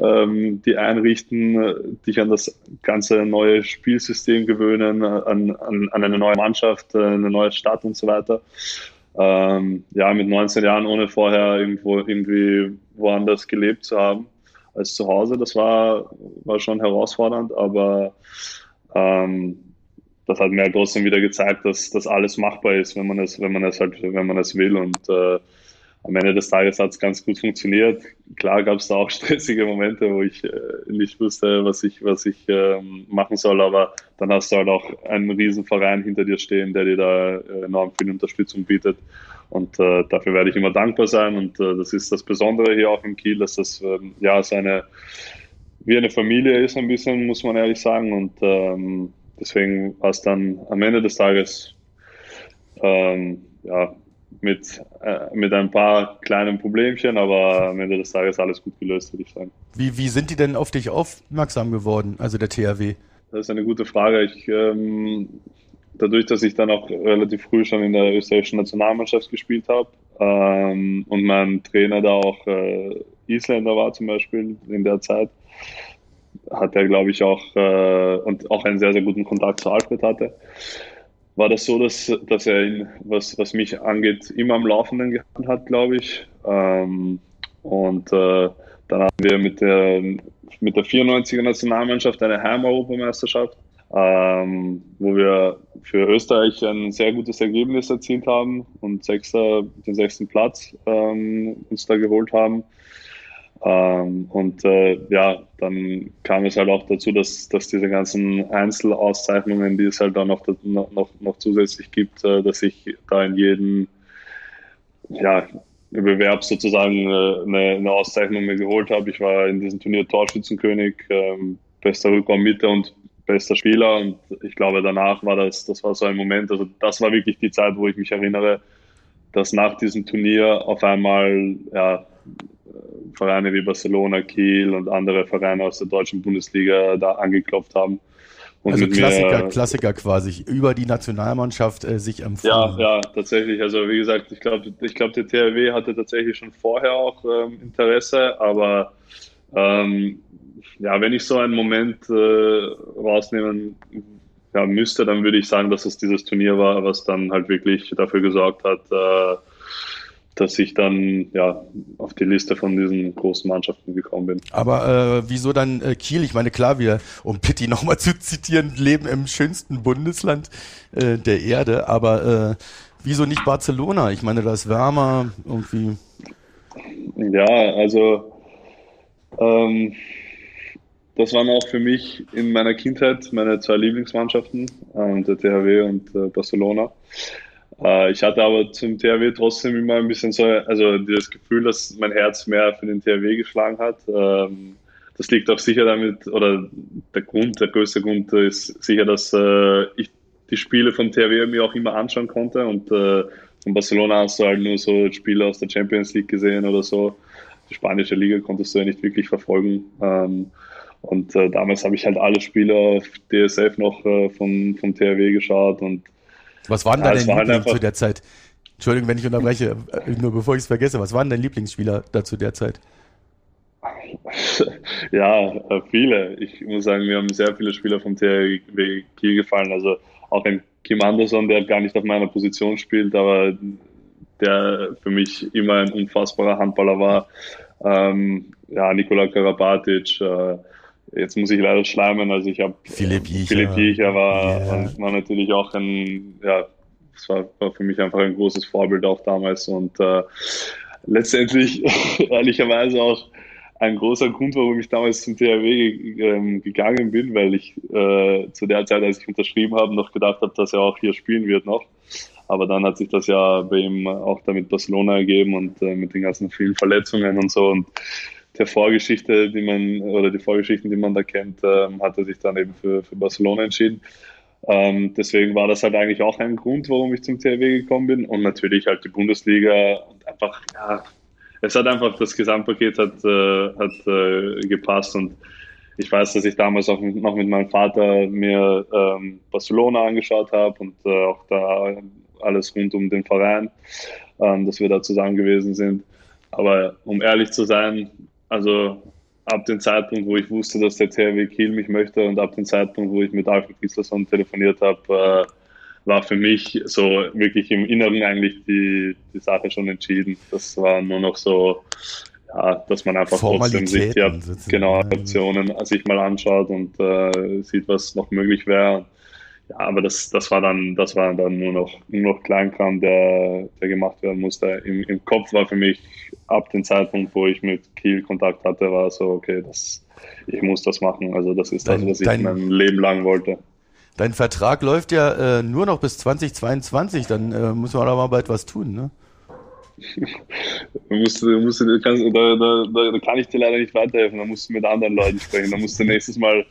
ähm, die einrichten, dich an das ganze neue Spielsystem gewöhnen, an, an, an eine neue Mannschaft, eine neue Stadt und so weiter. Ähm, ja, mit 19 Jahren, ohne vorher irgendwo irgendwie woanders gelebt zu haben als zu Hause. Das war, war schon herausfordernd, aber ähm, das hat mir halt trotzdem wieder gezeigt, dass das alles machbar ist, wenn man es, wenn man es halt, wenn man es will. Und äh, am Ende des Tages hat es ganz gut funktioniert. Klar gab es da auch [laughs] stressige Momente, wo ich äh, nicht wusste, was ich, was ich äh, machen soll, aber dann hast du halt auch einen riesen Verein hinter dir stehen, der dir da äh, enorm viel Unterstützung bietet. Und äh, dafür werde ich immer dankbar sein. Und äh, das ist das Besondere hier auch in Kiel, dass das ähm, ja so eine wie eine Familie ist ein bisschen, muss man ehrlich sagen. Und ähm, deswegen war es dann am Ende des Tages ähm, ja, mit, äh, mit ein paar kleinen Problemchen, aber am Ende des Tages alles gut gelöst, würde ich sagen. Wie, wie sind die denn auf dich aufmerksam geworden, also der THW? Das ist eine gute Frage. Ich, ähm, dadurch, dass ich dann auch relativ früh schon in der österreichischen Nationalmannschaft gespielt habe ähm, und mein Trainer da auch äh, Isländer war zum Beispiel in der Zeit, hat er, glaube ich, auch äh, und auch einen sehr, sehr guten Kontakt zu Alfred hatte war das so, dass, dass er ihn, was, was mich angeht, immer am Laufenden gehalten hat, glaube ich. Ähm, und äh, dann haben wir mit der, mit der 94er Nationalmannschaft eine Heim-Europameisterschaft, ähm, wo wir für Österreich ein sehr gutes Ergebnis erzielt haben und Sechster, den sechsten Platz ähm, uns da geholt haben. Ähm, und äh, ja, dann kam es halt auch dazu, dass, dass diese ganzen Einzelauszeichnungen, die es halt dann noch, noch, noch zusätzlich gibt, äh, dass ich da in jedem ja, Bewerb sozusagen äh, eine, eine, Auszeichnung mir geholt habe. Ich war in diesem Turnier Torschützenkönig, ähm, bester Rückraum Mitte und bester Spieler. Und ich glaube, danach war das, das war so ein Moment, also das war wirklich die Zeit, wo ich mich erinnere, dass nach diesem Turnier auf einmal ja, Vereine wie Barcelona, Kiel und andere Vereine aus der deutschen Bundesliga da angeklopft haben. Und also Klassiker, mir, Klassiker quasi, über die Nationalmannschaft äh, sich empfohlen. Ja, ja, tatsächlich. Also wie gesagt, ich glaube, ich glaub, der THW hatte tatsächlich schon vorher auch ähm, Interesse, aber ähm, ja, wenn ich so einen Moment äh, rausnehmen ja, müsste, dann würde ich sagen, dass es dieses Turnier war, was dann halt wirklich dafür gesorgt hat, äh, dass ich dann ja auf die Liste von diesen großen Mannschaften gekommen bin. Aber äh, wieso dann äh, Kiel? Ich meine, klar, wir, um Pitti nochmal zu zitieren, leben im schönsten Bundesland äh, der Erde, aber äh, wieso nicht Barcelona? Ich meine, da ist wärmer irgendwie. Ja, also ähm, das waren auch für mich in meiner Kindheit meine zwei Lieblingsmannschaften, äh, der THW und äh, Barcelona. Äh, ich hatte aber zum THW trotzdem immer ein bisschen so, also das Gefühl, dass mein Herz mehr für den THW geschlagen hat. Ähm, das liegt auch sicher damit, oder der Grund, der größte Grund ist sicher, dass äh, ich die Spiele von THW mir auch immer anschauen konnte und äh, von Barcelona hast du halt nur so Spiele aus der Champions League gesehen oder so. Die spanische Liga konntest du ja nicht wirklich verfolgen. Ähm, und äh, damals habe ich halt alle Spiele auf DSF noch äh, vom, vom THW geschaut und was waren ja, deine war Liebling zu der Zeit? Entschuldigung, wenn ich unterbreche, äh, nur bevor ich es vergesse, was waren deine Lieblingsspieler da zu der Zeit? [laughs] Ja, äh, viele. Ich muss sagen, mir haben sehr viele Spieler vom THW Kiel gefallen. Also auch ein Kim Anderson, der gar nicht auf meiner Position spielt, aber der für mich immer ein unfassbarer Handballer war. Ähm, ja, Nikola Karabatic, äh, Jetzt muss ich leider schleimen. Also ich habe Philipp Jicher, Philipp Jicher war, yeah. war, natürlich auch ein, ja, das war, war, für mich einfach ein großes Vorbild auch damals und äh, letztendlich [laughs] ehrlicherweise auch ein großer Grund, warum ich damals zum THW ähm, gegangen bin, weil ich äh, zu der Zeit, als ich unterschrieben habe, noch gedacht habe, dass er auch hier spielen wird noch. Aber dann hat sich das ja bei ihm auch da mit Barcelona ergeben und äh, mit den ganzen vielen Verletzungen und so. Und der Vorgeschichte, die man, oder die Vorgeschichten, die man da kennt, ähm, hat er sich dann eben für, für Barcelona entschieden. Ähm, deswegen war das halt eigentlich auch ein Grund, warum ich zum THW gekommen bin. Und natürlich halt die Bundesliga und einfach, ja, es hat einfach, das Gesamtpaket hat, äh, hat äh, gepasst und ich weiß, dass ich damals auch noch mit meinem Vater mir ähm, Barcelona angeschaut habe und äh, auch da alles rund um den Verein, ähm, dass wir da zusammen gewesen sind. Aber um ehrlich zu sein, also ab dem Zeitpunkt, wo ich wusste, dass der THW Kiel mich möchte und ab dem Zeitpunkt, wo ich mit Alfred Gislason telefoniert habe, äh, war für mich so wirklich im Inneren eigentlich die, die Sache schon entschieden. Das war nur noch so, ja, dass man einfach trotzdem sich die genau, Optionen sich mal anschaut und äh, sieht, was noch möglich wäre. Ja, aber das, das war dann, das war dann nur noch, nur noch Kleinkram, der, der gemacht werden musste. Im, Im Kopf war für mich ab dem Zeitpunkt, wo ich mit Kiel Kontakt hatte, war so, okay, das, ich muss das machen. Also das ist dein, das, was ich mein Leben lang wollte. Dein Vertrag läuft ja äh, nur noch bis 2022, dann äh, muss man aber bald was tun, ne? [laughs] Da, musst, musst, kannst, da, da, da, kann ich dir leider nicht weiterhelfen. Da musst du mit anderen Leuten sprechen. Da musst du nächstes Mal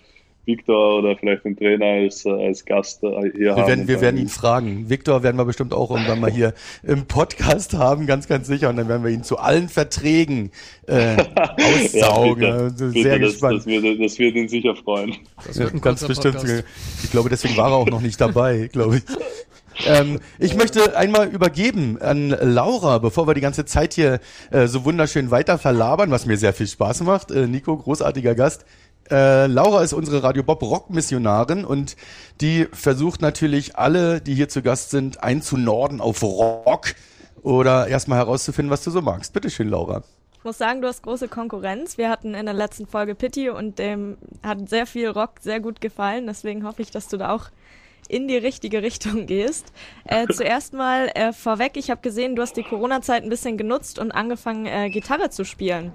Victor oder vielleicht den Trainer als, als Gast hier wir haben. Werden, wir werden ihn fragen. Victor werden wir bestimmt auch irgendwann mal hier im Podcast haben, ganz, ganz sicher. Und dann werden wir ihn zu allen Verträgen äh, [laughs] aussaugen. ja, bitte, Sehr bitte, gespannt. Das, das, wird, das wird ihn sicher freuen. Das wird ein ganz bestimmt. Podcast. Ich glaube, deswegen war er auch noch nicht dabei, glaube ich. Ähm, ich möchte einmal übergeben an Laura, bevor wir die ganze Zeit hier äh, so wunderschön weiter verlabern, was mir sehr viel Spaß macht. Äh, Nico, großartiger Gast. Äh, Laura ist unsere Radio Bob Rock Missionarin und die versucht natürlich alle, die hier zu Gast sind, einzunorden auf Rock oder erstmal herauszufinden, was du so magst. Bitteschön, Laura. Ich muss sagen, du hast große Konkurrenz. Wir hatten in der letzten Folge Pitti und dem hat sehr viel Rock sehr gut gefallen. Deswegen hoffe ich, dass du da auch in die richtige Richtung [laughs] gehst. Äh, [laughs] zuerst mal äh, vorweg, ich habe gesehen, du hast die Corona-Zeit ein bisschen genutzt und angefangen, äh, Gitarre zu spielen.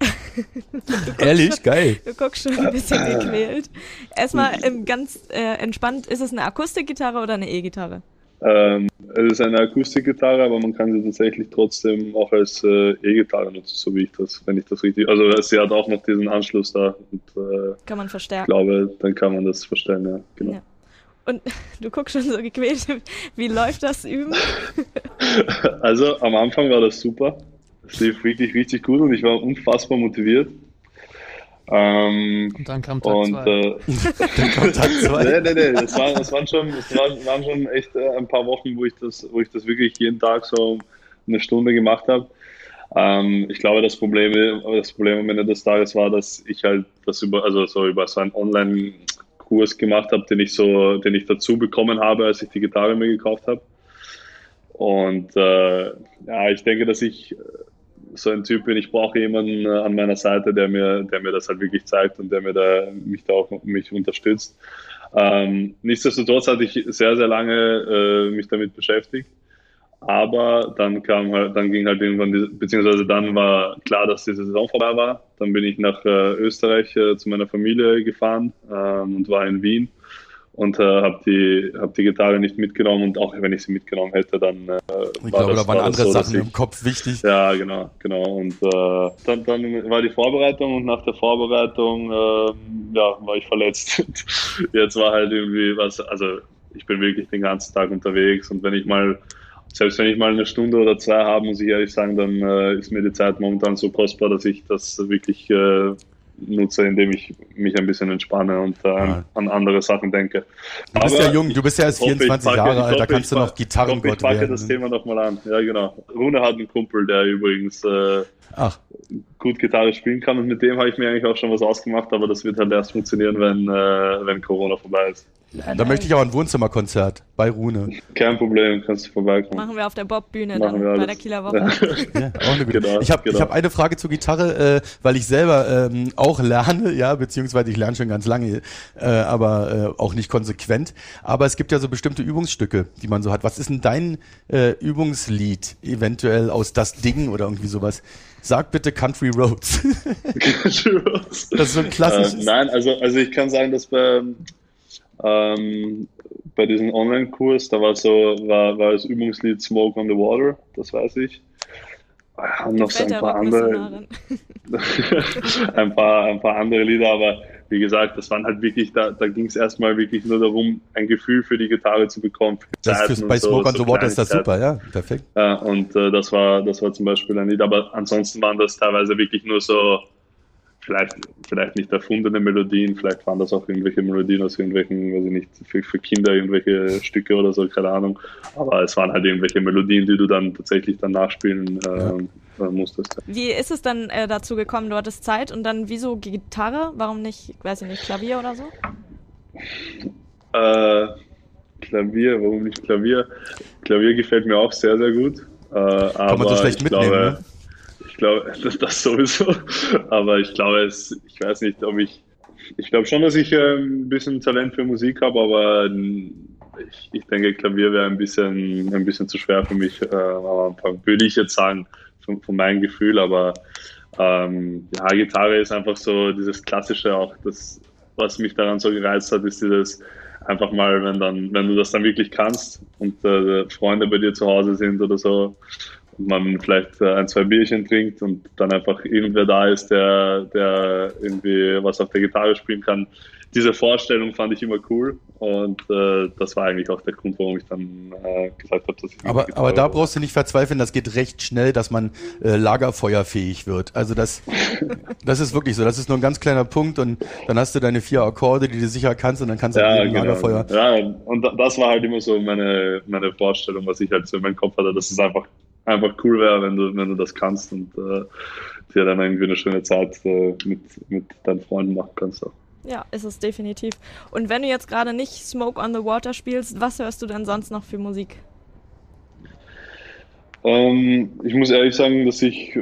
[laughs] Ehrlich? Schon, Geil. Du guckst schon ein bisschen gequält. Erstmal ähm, ganz äh, entspannt, ist es eine Akustikgitarre oder eine E-Gitarre? Ähm, es ist eine Akustikgitarre, aber man kann sie tatsächlich trotzdem auch als äh, E-Gitarre nutzen, so wie ich das, wenn ich das richtig. Also sie hat auch noch diesen Anschluss da. Und, äh, kann man verstärken. Ich glaube, dann kann man das verstellen, ja. Genau. Ja. Und [laughs] du guckst schon so gequält. Wie läuft das Üben? [laughs] Also am Anfang war das super. Es lief wirklich richtig gut und ich war unfassbar motiviert. Ähm, und dann kam Tag und, zwei. Äh, [laughs] dann kam Tag [laughs] zwei. nee, nee, nee, das, war, das, waren schon, das waren, waren schon echt äh, ein paar Wochen, wo ich, das, wo ich das wirklich jeden Tag so eine Stunde gemacht habe. Ähm, ich glaube, das Problem, das Problem am Ende des Tages war, dass ich halt das über, also so über so einen Online-Kurs gemacht habe, den ich so, den ich dazu bekommen habe, als ich die Gitarre mir gekauft habe. Und äh, ja, ich denke, dass ich so ein Typ bin, ich brauche jemanden äh, an meiner Seite, der mir, der mir das halt wirklich zeigt und der mir da, mich da auch mich unterstützt. Ähm, nichtsdestotrotz hatte ich sehr, sehr lange äh, mich damit beschäftigt. Aber dann kam halt, dann ging halt irgendwann, beziehungsweise dann war klar, dass diese Saison vorbei war. Dann bin ich nach äh, Österreich äh, zu meiner Familie gefahren ähm, und war in Wien und äh, habe die, hab die Gitarre nicht mitgenommen und auch wenn ich sie mitgenommen hätte, dann äh, ich war glaube, das, da waren war andere so, Sachen ich, im Kopf wichtig. Ja, genau, genau. Und äh, dann, dann war die Vorbereitung und nach der Vorbereitung äh, ja, war ich verletzt. [laughs] Jetzt war halt irgendwie was, also ich bin wirklich den ganzen Tag unterwegs und wenn ich mal selbst wenn ich mal eine Stunde oder zwei habe, muss ich ehrlich sagen, dann äh, ist mir die Zeit momentan so kostbar, dass ich das wirklich äh, nutze, indem ich mich ein bisschen entspanne und äh, ja. an andere Sachen denke. Du bist Aber ja jung, du bist ja erst 24 packe, Jahre alt, da kannst du noch Gitarrengott. Ich packe das Thema nochmal an. Ja, genau. Rune hat einen Kumpel, der übrigens äh, gut Gitarre spielen kann und mit dem habe ich mir eigentlich auch schon was ausgemacht, aber das wird halt erst funktionieren, wenn, äh, wenn Corona vorbei ist. Da möchte ich auch ein Wohnzimmerkonzert bei Rune. Kein Problem, kannst du vorbeikommen. Machen wir auf der Bob-Bühne dann bei der Kieler [laughs] Woche. ja, auch eine gute. Genau, ich habe genau. hab eine Frage zur Gitarre, äh, weil ich selber ähm, auch lerne, ja, beziehungsweise ich lerne schon ganz lange, äh, aber äh, auch nicht konsequent. Aber es gibt ja so bestimmte Übungsstücke, die man so hat. Was ist denn dein äh, Übungslied eventuell aus das Ding oder irgendwie sowas? Sag bitte Country Roads. [laughs] Country Roads. Das ist so ein klassisches. Äh, nein, also, also ich kann sagen, dass bei, ähm, bei diesem Online-Kurs, da war so, war, war das Übungslied Smoke on the Water, das weiß ich. Haben noch so ein paar andere, [laughs] [laughs] ein paar, ein paar andere Lieder, aber wie gesagt, das waren halt wirklich, da, da ging es erstmal wirklich nur darum, ein Gefühl für die Gitarre zu bekommen. Das für, bei so, Smoke on so the Water ist das super, ja, perfekt. Ja, und äh, das war, das war zum Beispiel ein Lied, aber ansonsten waren das teilweise wirklich nur so, vielleicht, vielleicht nicht erfundene Melodien, vielleicht waren das auch irgendwelche Melodien aus irgendwelchen, weiß ich nicht, für, für Kinder irgendwelche Stücke oder so, keine Ahnung. Aber es waren halt irgendwelche Melodien, die du dann tatsächlich dann nachspielen äh, ja musstest. Wie ist es dann äh, dazu gekommen? Du hattest Zeit und dann wieso Gitarre? Warum nicht, weiß ich nicht, Klavier oder so? Äh, Klavier, warum nicht Klavier? Klavier gefällt mir auch sehr, sehr gut. Äh, Kann man so schlecht mitnehmen, glaube, ne? Glaube, das, das sowieso. Aber ich glaube, es, ich weiß nicht, ob ich. Ich glaube schon, dass ich äh, ein bisschen Talent für Musik habe, aber ich, ich denke, Klavier wäre ein bisschen, ein bisschen zu schwer für mich äh, am Anfang. Würde ich jetzt sagen von, von meinem Gefühl, aber ähm, ja, Gitarre ist einfach so dieses Klassische auch, das, was mich daran so gereizt hat, ist dieses einfach mal, wenn dann, wenn du das dann wirklich kannst und äh, Freunde bei dir zu Hause sind oder so man vielleicht äh, ein, zwei Bierchen trinkt und dann einfach irgendwer da ist, der, der irgendwie was auf der Gitarre spielen kann. Diese Vorstellung fand ich immer cool und äh, das war eigentlich auch der Grund, warum ich dann äh, gesagt habe, dass ich. Aber, aber da brauchst du nicht verzweifeln, das geht recht schnell, dass man äh, lagerfeuerfähig wird. Also das, [laughs] das ist wirklich so. Das ist nur ein ganz kleiner Punkt und dann hast du deine vier Akkorde, die du sicher kannst und dann kannst du ja, genau. Lagerfeuer. Ja, und das war halt immer so meine, meine Vorstellung, was ich halt so in meinem Kopf hatte, dass es einfach einfach cool wäre, wenn du, wenn du das kannst und äh, dir dann irgendwie eine schöne Zeit äh, mit, mit deinen Freunden machen kannst. Auch. Ja, ist es definitiv. Und wenn du jetzt gerade nicht Smoke on the Water spielst, was hörst du denn sonst noch für Musik? Ähm, ich muss ehrlich sagen, dass ich,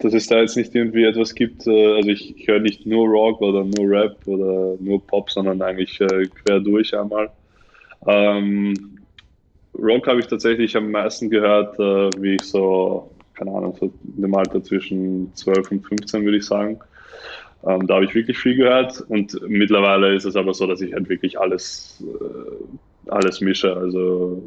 dass es da jetzt nicht irgendwie etwas gibt. Äh, also ich, ich höre nicht nur Rock oder nur Rap oder nur Pop, sondern eigentlich äh, quer durch einmal. Ähm, Rock habe ich tatsächlich am meisten gehört, äh, wie ich so, keine Ahnung, so in dem Alter zwischen 12 und 15 würde ich sagen. Ähm, da habe ich wirklich viel gehört und mittlerweile ist es aber so, dass ich halt wirklich alles, äh, alles mische. Also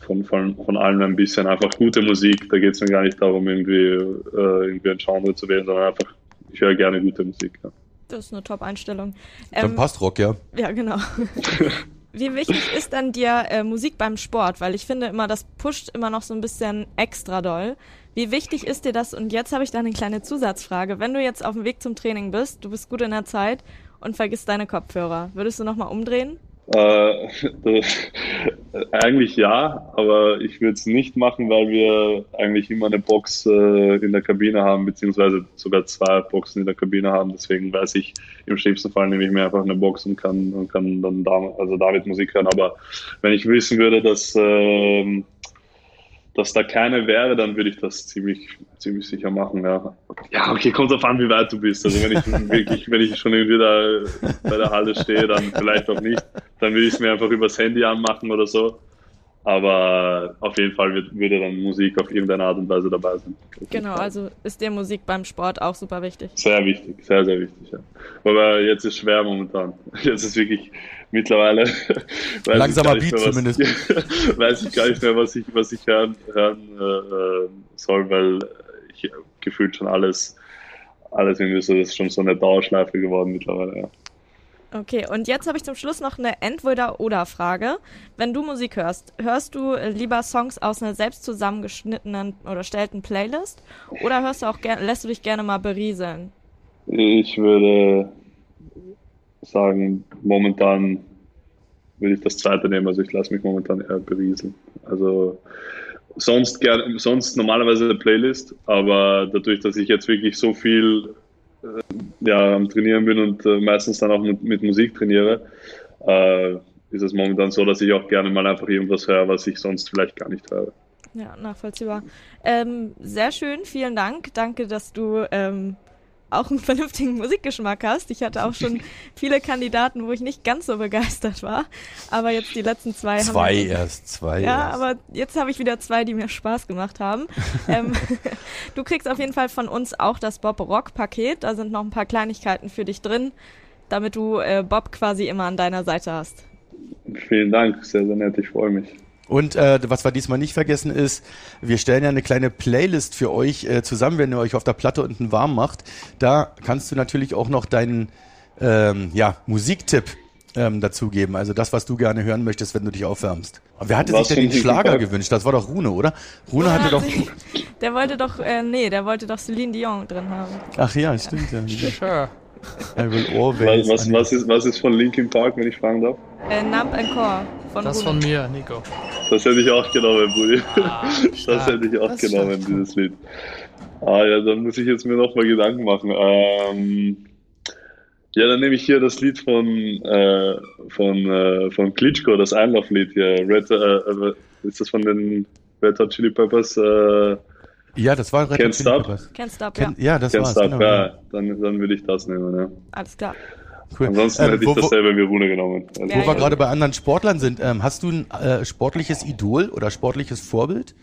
von, von, von allem ein bisschen einfach gute Musik. Da geht es mir gar nicht darum, irgendwie, äh, irgendwie ein Genre zu wählen, sondern einfach, ich höre gerne gute Musik. Ja. Das ist eine Top-Einstellung. Dann ähm, passt Rock, ja. Ja, genau. [laughs] Wie wichtig ist dann dir äh, Musik beim Sport? Weil ich finde immer, das pusht immer noch so ein bisschen extra doll. Wie wichtig ist dir das? Und jetzt habe ich da eine kleine Zusatzfrage. Wenn du jetzt auf dem Weg zum Training bist, du bist gut in der Zeit und vergisst deine Kopfhörer, würdest du nochmal umdrehen? Äh, [laughs] eigentlich ja, aber ich würde es nicht machen, weil wir eigentlich immer eine Box äh, in der Kabine haben, beziehungsweise sogar zwei Boxen in der Kabine haben. Deswegen weiß ich, im schlimmsten Fall nehme ich mir einfach eine Box und kann, und kann dann da, also damit Musik hören. Aber wenn ich wissen würde, dass äh, dass da keine wäre, dann würde ich das ziemlich, ziemlich sicher machen, ja. Ja, okay, kommt drauf an, wie weit du bist. Also wenn ich [laughs] wirklich, wenn ich schon irgendwie da bei der Halle stehe, dann vielleicht auch nicht. Dann würde ich es mir einfach übers Handy anmachen oder so. Aber auf jeden Fall wird, würde dann Musik auf irgendeine Art und Weise dabei sein. Genau, also ist dir Musik beim Sport auch super wichtig? Sehr wichtig, sehr, sehr wichtig, ja. Aber jetzt ist schwer momentan. [laughs] Jetzt ist wirklich mittlerweile. [laughs] Langsamer Beat mehr, zumindest. Ich, [laughs] weiß ich gar nicht mehr, was ich, was ich hören, hören äh, soll, weil ich gefühlt schon alles, alles irgendwie so, das ist schon so eine Dauerschleife geworden mittlerweile, ja. Okay, und jetzt habe ich zum Schluss noch eine Entweder-Oder-Frage. Wenn du Musik hörst, hörst du lieber Songs aus einer selbst zusammengeschnittenen oder stellten Playlist oder hörst du auch lässt du dich gerne mal berieseln? Ich würde sagen, momentan würde ich das zweite nehmen. Also ich lasse mich momentan eher berieseln. Also sonst gern, sonst normalerweise eine Playlist, aber dadurch, dass ich jetzt wirklich so viel ja, am Trainieren bin und äh, meistens dann auch mit, mit Musik trainiere, äh, ist es momentan so, dass ich auch gerne mal einfach irgendwas höre, was ich sonst vielleicht gar nicht höre. Ja, nachvollziehbar. Ähm, sehr schön, vielen Dank. Danke, dass du ähm, auch einen vernünftigen Musikgeschmack hast. Ich hatte auch schon [laughs] viele Kandidaten, wo ich nicht ganz so begeistert war. Aber jetzt die letzten zwei, zwei haben. Zwei erst, zwei. Ja, erst. aber jetzt habe ich wieder zwei, die mir Spaß gemacht haben. [laughs] ähm, [laughs] du kriegst auf jeden Fall von uns auch das Bob Rock Paket. Da sind noch ein paar Kleinigkeiten für dich drin, damit du äh, Bob quasi immer an deiner Seite hast. Vielen Dank, sehr, sehr nett. Ich freue mich. Und äh, was wir diesmal nicht vergessen ist, wir stellen ja eine kleine Playlist für euch äh, zusammen, wenn ihr euch auf der Platte unten warm macht. Da kannst du natürlich auch noch deinen ähm, ja, Musiktipp ähm, dazugeben. Also das, was du gerne hören möchtest, wenn du dich aufwärmst. Aber wer hatte was sich denn den Schlager Fall? gewünscht? Das war doch Rune, oder? Rune ja, hatte doch. Der wollte doch, äh, nee, der wollte doch Celine Dion drin haben. Ach ja, stimmt ja. Sure. I will always. Was, was, was, ist, was ist von Linkin Park, wenn ich fragen darf? Äh, Numb and Core von Das Rune. von mir, Nico. Das hätte ich auch genommen, Brudi. Ah, [laughs] das hätte ich auch genommen, dieses Lied. Ah ja, dann muss ich jetzt mir nochmal Gedanken machen. Ähm, ja, dann nehme ich hier das Lied von, äh, von, äh, von Klitschko, das Einlauflied hier. Red, äh, äh, ist das von den Red Hot Chili Peppers? Ja, das war Can't Stop. Can't Stop, ja. ja, das Can't war's, Stop, genau. ja. Dann, dann würde ich das nehmen, ja. Alles klar. Cool. Ansonsten ähm, hätte ich dasselbe wie Rune genommen. Also wo wir gerade bei anderen Sportlern sind, ähm, hast du ein äh, sportliches Idol oder sportliches Vorbild?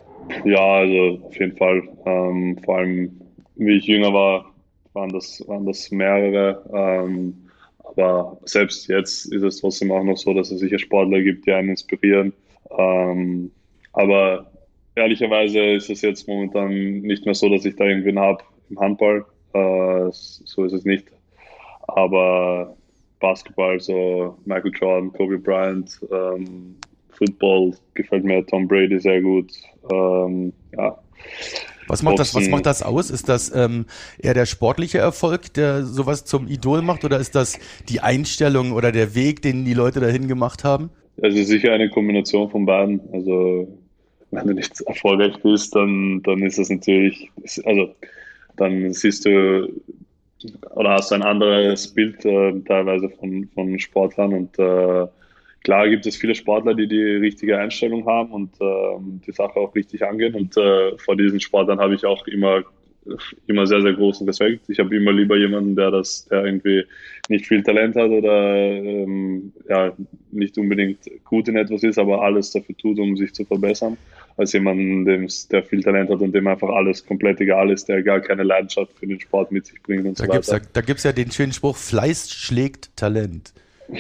Ja, also auf jeden Fall. Ähm, vor allem, wie ich jünger war, waren das, waren das mehrere. Ähm, aber selbst jetzt ist es trotzdem auch noch so, dass es sicher Sportler gibt, die einen inspirieren. Ähm, aber ehrlicherweise ist es jetzt momentan nicht mehr so, dass ich da irgendwen habe im Handball. Äh, so ist es nicht. Aber Basketball, so Michael Jordan, Kobe Bryant, ähm, Football gefällt mir Tom Brady sehr gut. Ähm, ja. Was macht, das, was macht das aus? Ist das ähm, eher der sportliche Erfolg, der sowas zum Idol macht, oder ist das die Einstellung oder der Weg, den die Leute dahin gemacht haben? Also sicher eine Kombination von beiden. Also wenn du nicht erfolgreich bist, dann, dann ist das natürlich, also dann siehst du oder hast du ein anderes Bild äh, teilweise von, von Sportlern. Und äh, klar gibt es viele Sportler, die die richtige Einstellung haben und äh, die Sache auch richtig angehen. Und äh, vor diesen Sportlern habe ich auch immer immer sehr, sehr großen Respekt. Ich habe immer lieber jemanden, der das, der irgendwie nicht viel Talent hat oder ähm, ja, nicht unbedingt gut in etwas ist, aber alles dafür tut, um sich zu verbessern, als jemanden, dem, der viel Talent hat und dem einfach alles komplett egal ist, der gar keine Leidenschaft für den Sport mit sich bringt und da so gibt's, weiter. Da, da gibt es ja den schönen Spruch, Fleiß schlägt Talent. [laughs]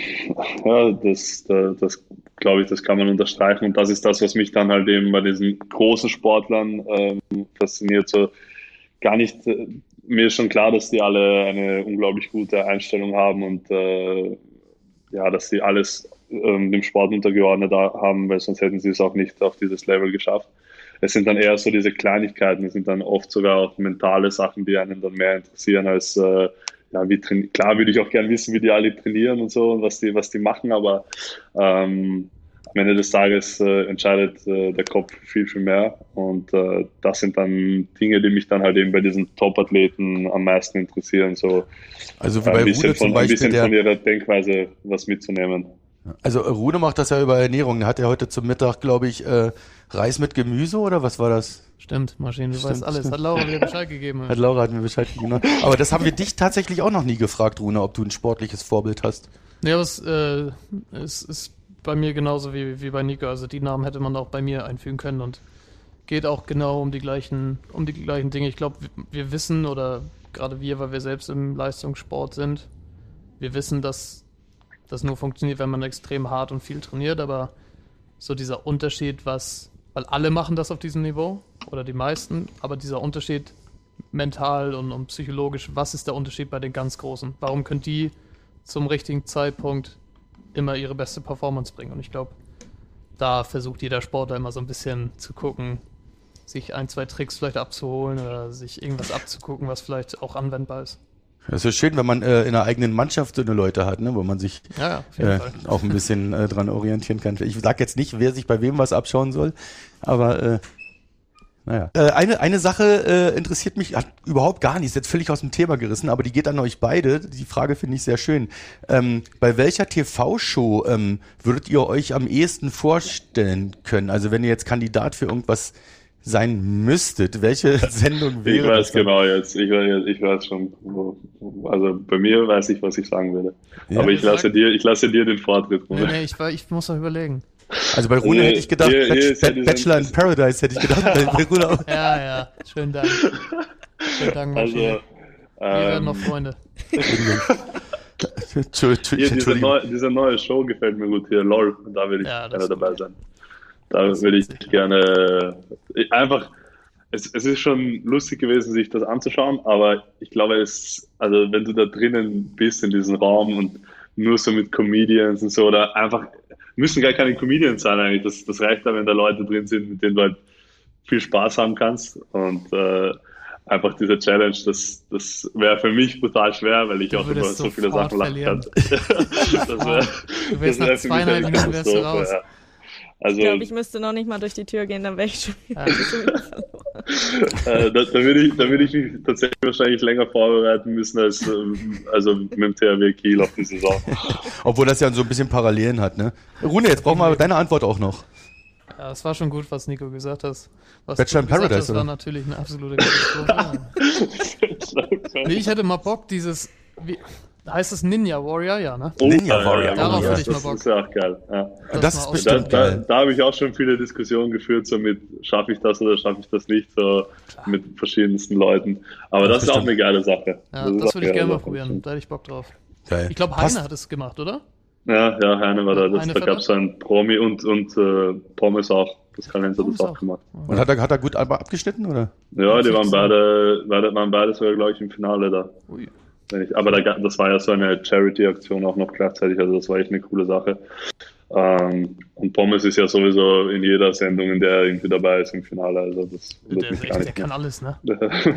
Ja, das, das, das glaube ich, das kann man unterstreichen und das ist das, was mich dann halt eben bei diesen großen Sportlern ähm, fasziniert, so gar nicht, äh, mir ist schon klar, dass die alle eine unglaublich gute Einstellung haben und äh, ja, dass sie alles ähm, dem Sport untergeordnet haben, weil sonst hätten sie es auch nicht auf dieses Level geschafft. Es sind dann eher so diese Kleinigkeiten, es sind dann oft sogar auch mentale Sachen, die einen dann mehr interessieren als äh, ja, wie klar würde ich auch gerne wissen, wie die alle trainieren und so und was die, was die machen, aber ähm, am Ende des Tages äh, entscheidet äh, der Kopf viel, viel mehr. Und äh, das sind dann Dinge, die mich dann halt eben bei diesen Top-Athleten am meisten interessieren. So also wie bei ein bisschen, Rude von, ein bisschen von ihrer Denkweise was mitzunehmen. Also Rune macht das ja über Ernährung. Hat er heute zum Mittag, glaube ich, äh, Reis mit Gemüse oder was war das? Stimmt, Maschine, du weißt alles. Hat Laura mir Bescheid gegeben. Hat Laura hat mir Bescheid gegeben. Aber das haben wir dich tatsächlich auch noch nie gefragt, Rune, ob du ein sportliches Vorbild hast. Ja, aber es, äh, es ist bei mir genauso wie, wie bei Nico. Also die Namen hätte man auch bei mir einfügen können und geht auch genau um die gleichen, um die gleichen Dinge. Ich glaube, wir, wir wissen oder gerade wir, weil wir selbst im Leistungssport sind, wir wissen, dass das nur funktioniert, wenn man extrem hart und viel trainiert, aber so dieser Unterschied, was, weil alle machen das auf diesem Niveau oder die meisten, aber dieser Unterschied mental und, und psychologisch, was ist der Unterschied bei den ganz Großen? Warum können die zum richtigen Zeitpunkt immer ihre beste Performance bringen. Und ich glaube, da versucht jeder Sportler immer so ein bisschen zu gucken, sich ein, zwei Tricks vielleicht abzuholen oder sich irgendwas abzugucken, was vielleicht auch anwendbar ist. Es ist schön, wenn man äh, in einer eigenen Mannschaft so eine Leute hat, ne, wo man sich ja, äh, auch ein bisschen äh, dran orientieren kann. Ich sage jetzt nicht, wer sich bei wem was abschauen soll, aber äh, naja. Äh, eine, eine Sache äh, interessiert mich hat überhaupt gar nicht, ist jetzt völlig aus dem Thema gerissen, aber die geht an euch beide. Die Frage finde ich sehr schön. Ähm, bei welcher TV-Show ähm, würdet ihr euch am ehesten vorstellen können? Also wenn ihr jetzt Kandidat für irgendwas sein müsstet, welche [laughs] Sendung wäre Ich weiß genau jetzt, ich weiß, ich weiß schon, also bei mir weiß ich, was ich sagen würde. Ja, aber ich lasse dir, ich lasse dir den Vortritt. Nee, nee, ich, ich muss noch überlegen. Also bei Rune hätte ich gedacht, hier, hier Bachelor, Bachelor in Paradise hätte ich gedacht. bei [laughs] Rune. Ja, ja, schönen Dank. Schönen Dank, also, Wir werden noch Freunde. hier, diese, neue, diese neue Show gefällt mir gut hier, LOL, da will ich ja, gerne dabei sein. Da will ich gerne äh, einfach, es, es ist schon lustig gewesen, sich das anzuschauen, aber ich glaube, es, also wenn du da drinnen bist in diesem Raum und nur so mit Comedians und so oder einfach müssen gar keine Comedians sein eigentlich. Das, das reicht dann, wenn da Leute drin sind, mit denen du halt viel Spaß haben kannst. Und äh, einfach diese Challenge, das, das wäre für mich brutal schwer, weil ich du auch über so viele Sachen lachen kann. [laughs] das du wärst nach zweieinhalb Minuten wärst du raus. Ja. Also, ich glaube, ich müsste noch nicht mal durch die Tür gehen, dann wäre ich schon wieder, [laughs] verloren. äh, da, da, würde ich, da würde ich mich tatsächlich wahrscheinlich länger vorbereiten müssen als ähm, also mit dem THW Kiel auf die Saison. Obwohl das ja so ein bisschen Parallelen hat, ne? Rune, jetzt brauchen wir deine Antwort auch noch. Ja, es war schon gut, was Nico gesagt hat. Was Bachelor in Paradise, hast, war natürlich eine absolute Katastrophe. [laughs] nee, ich hätte mal Bock, dieses, wie, Heißt das Ninja Warrior? Ja, ne? Oh, Ninja Warrior. Darauf ja. ich mal Bock. Das ist auch geil. Ja. Das, das ist bestimmt da, geil. Da, da habe ich auch schon viele Diskussionen geführt, so mit, schaffe ich das oder schaffe ich das nicht, so Klar. mit verschiedensten Leuten. Aber das, das ist auch eine geile Sache. Ja, das, das würde ich gerne mal probieren. Da hätte ich Bock drauf. Geil. Ich glaube, Heine hat es gemacht, oder? Ja, ja, Heine war da. Das, da gab es einen Promi und, und äh, Pommes auch. dass Karl-Heinz hat das auch gemacht. Und hat er, hat er gut abgeschnitten, oder? Ja, die waren beide, beide waren beide sogar, glaube ich, im Finale da. Ui. Ich, aber da, das war ja so eine Charity-Aktion auch noch gleichzeitig, also das war echt eine coole Sache. Ähm, und Pommes ist ja sowieso in jeder Sendung, in der er irgendwie dabei ist im Finale. Also das der, mich nicht der kann alles, ne? [laughs]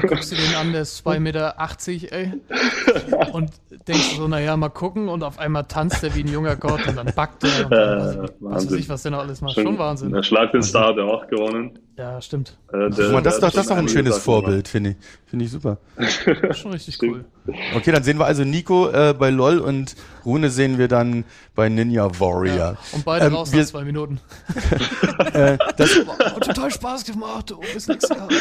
guckst du den an, der ist 2,80 Meter, ey. Und denkst so, naja, mal gucken. Und auf einmal tanzt er wie ein junger Gott und dann backt er. Und dann, was, Wahnsinn. was weiß ich, was der noch alles macht. Schon, Schon Wahnsinn. Der Schlag den Star hat er auch gewonnen. Ja, stimmt. Äh, der, mal, das, das, das ist doch ein schönes Vorbild, finde ich. Finde ich super. Schon richtig cool. Okay, dann sehen wir also Nico äh, bei LOL und Rune sehen wir dann bei Ninja Warrior. Ja, und beide ähm, raus nach zwei Minuten. [laughs] [laughs] äh, das hat total Spaß gemacht, du bist nix gehabt.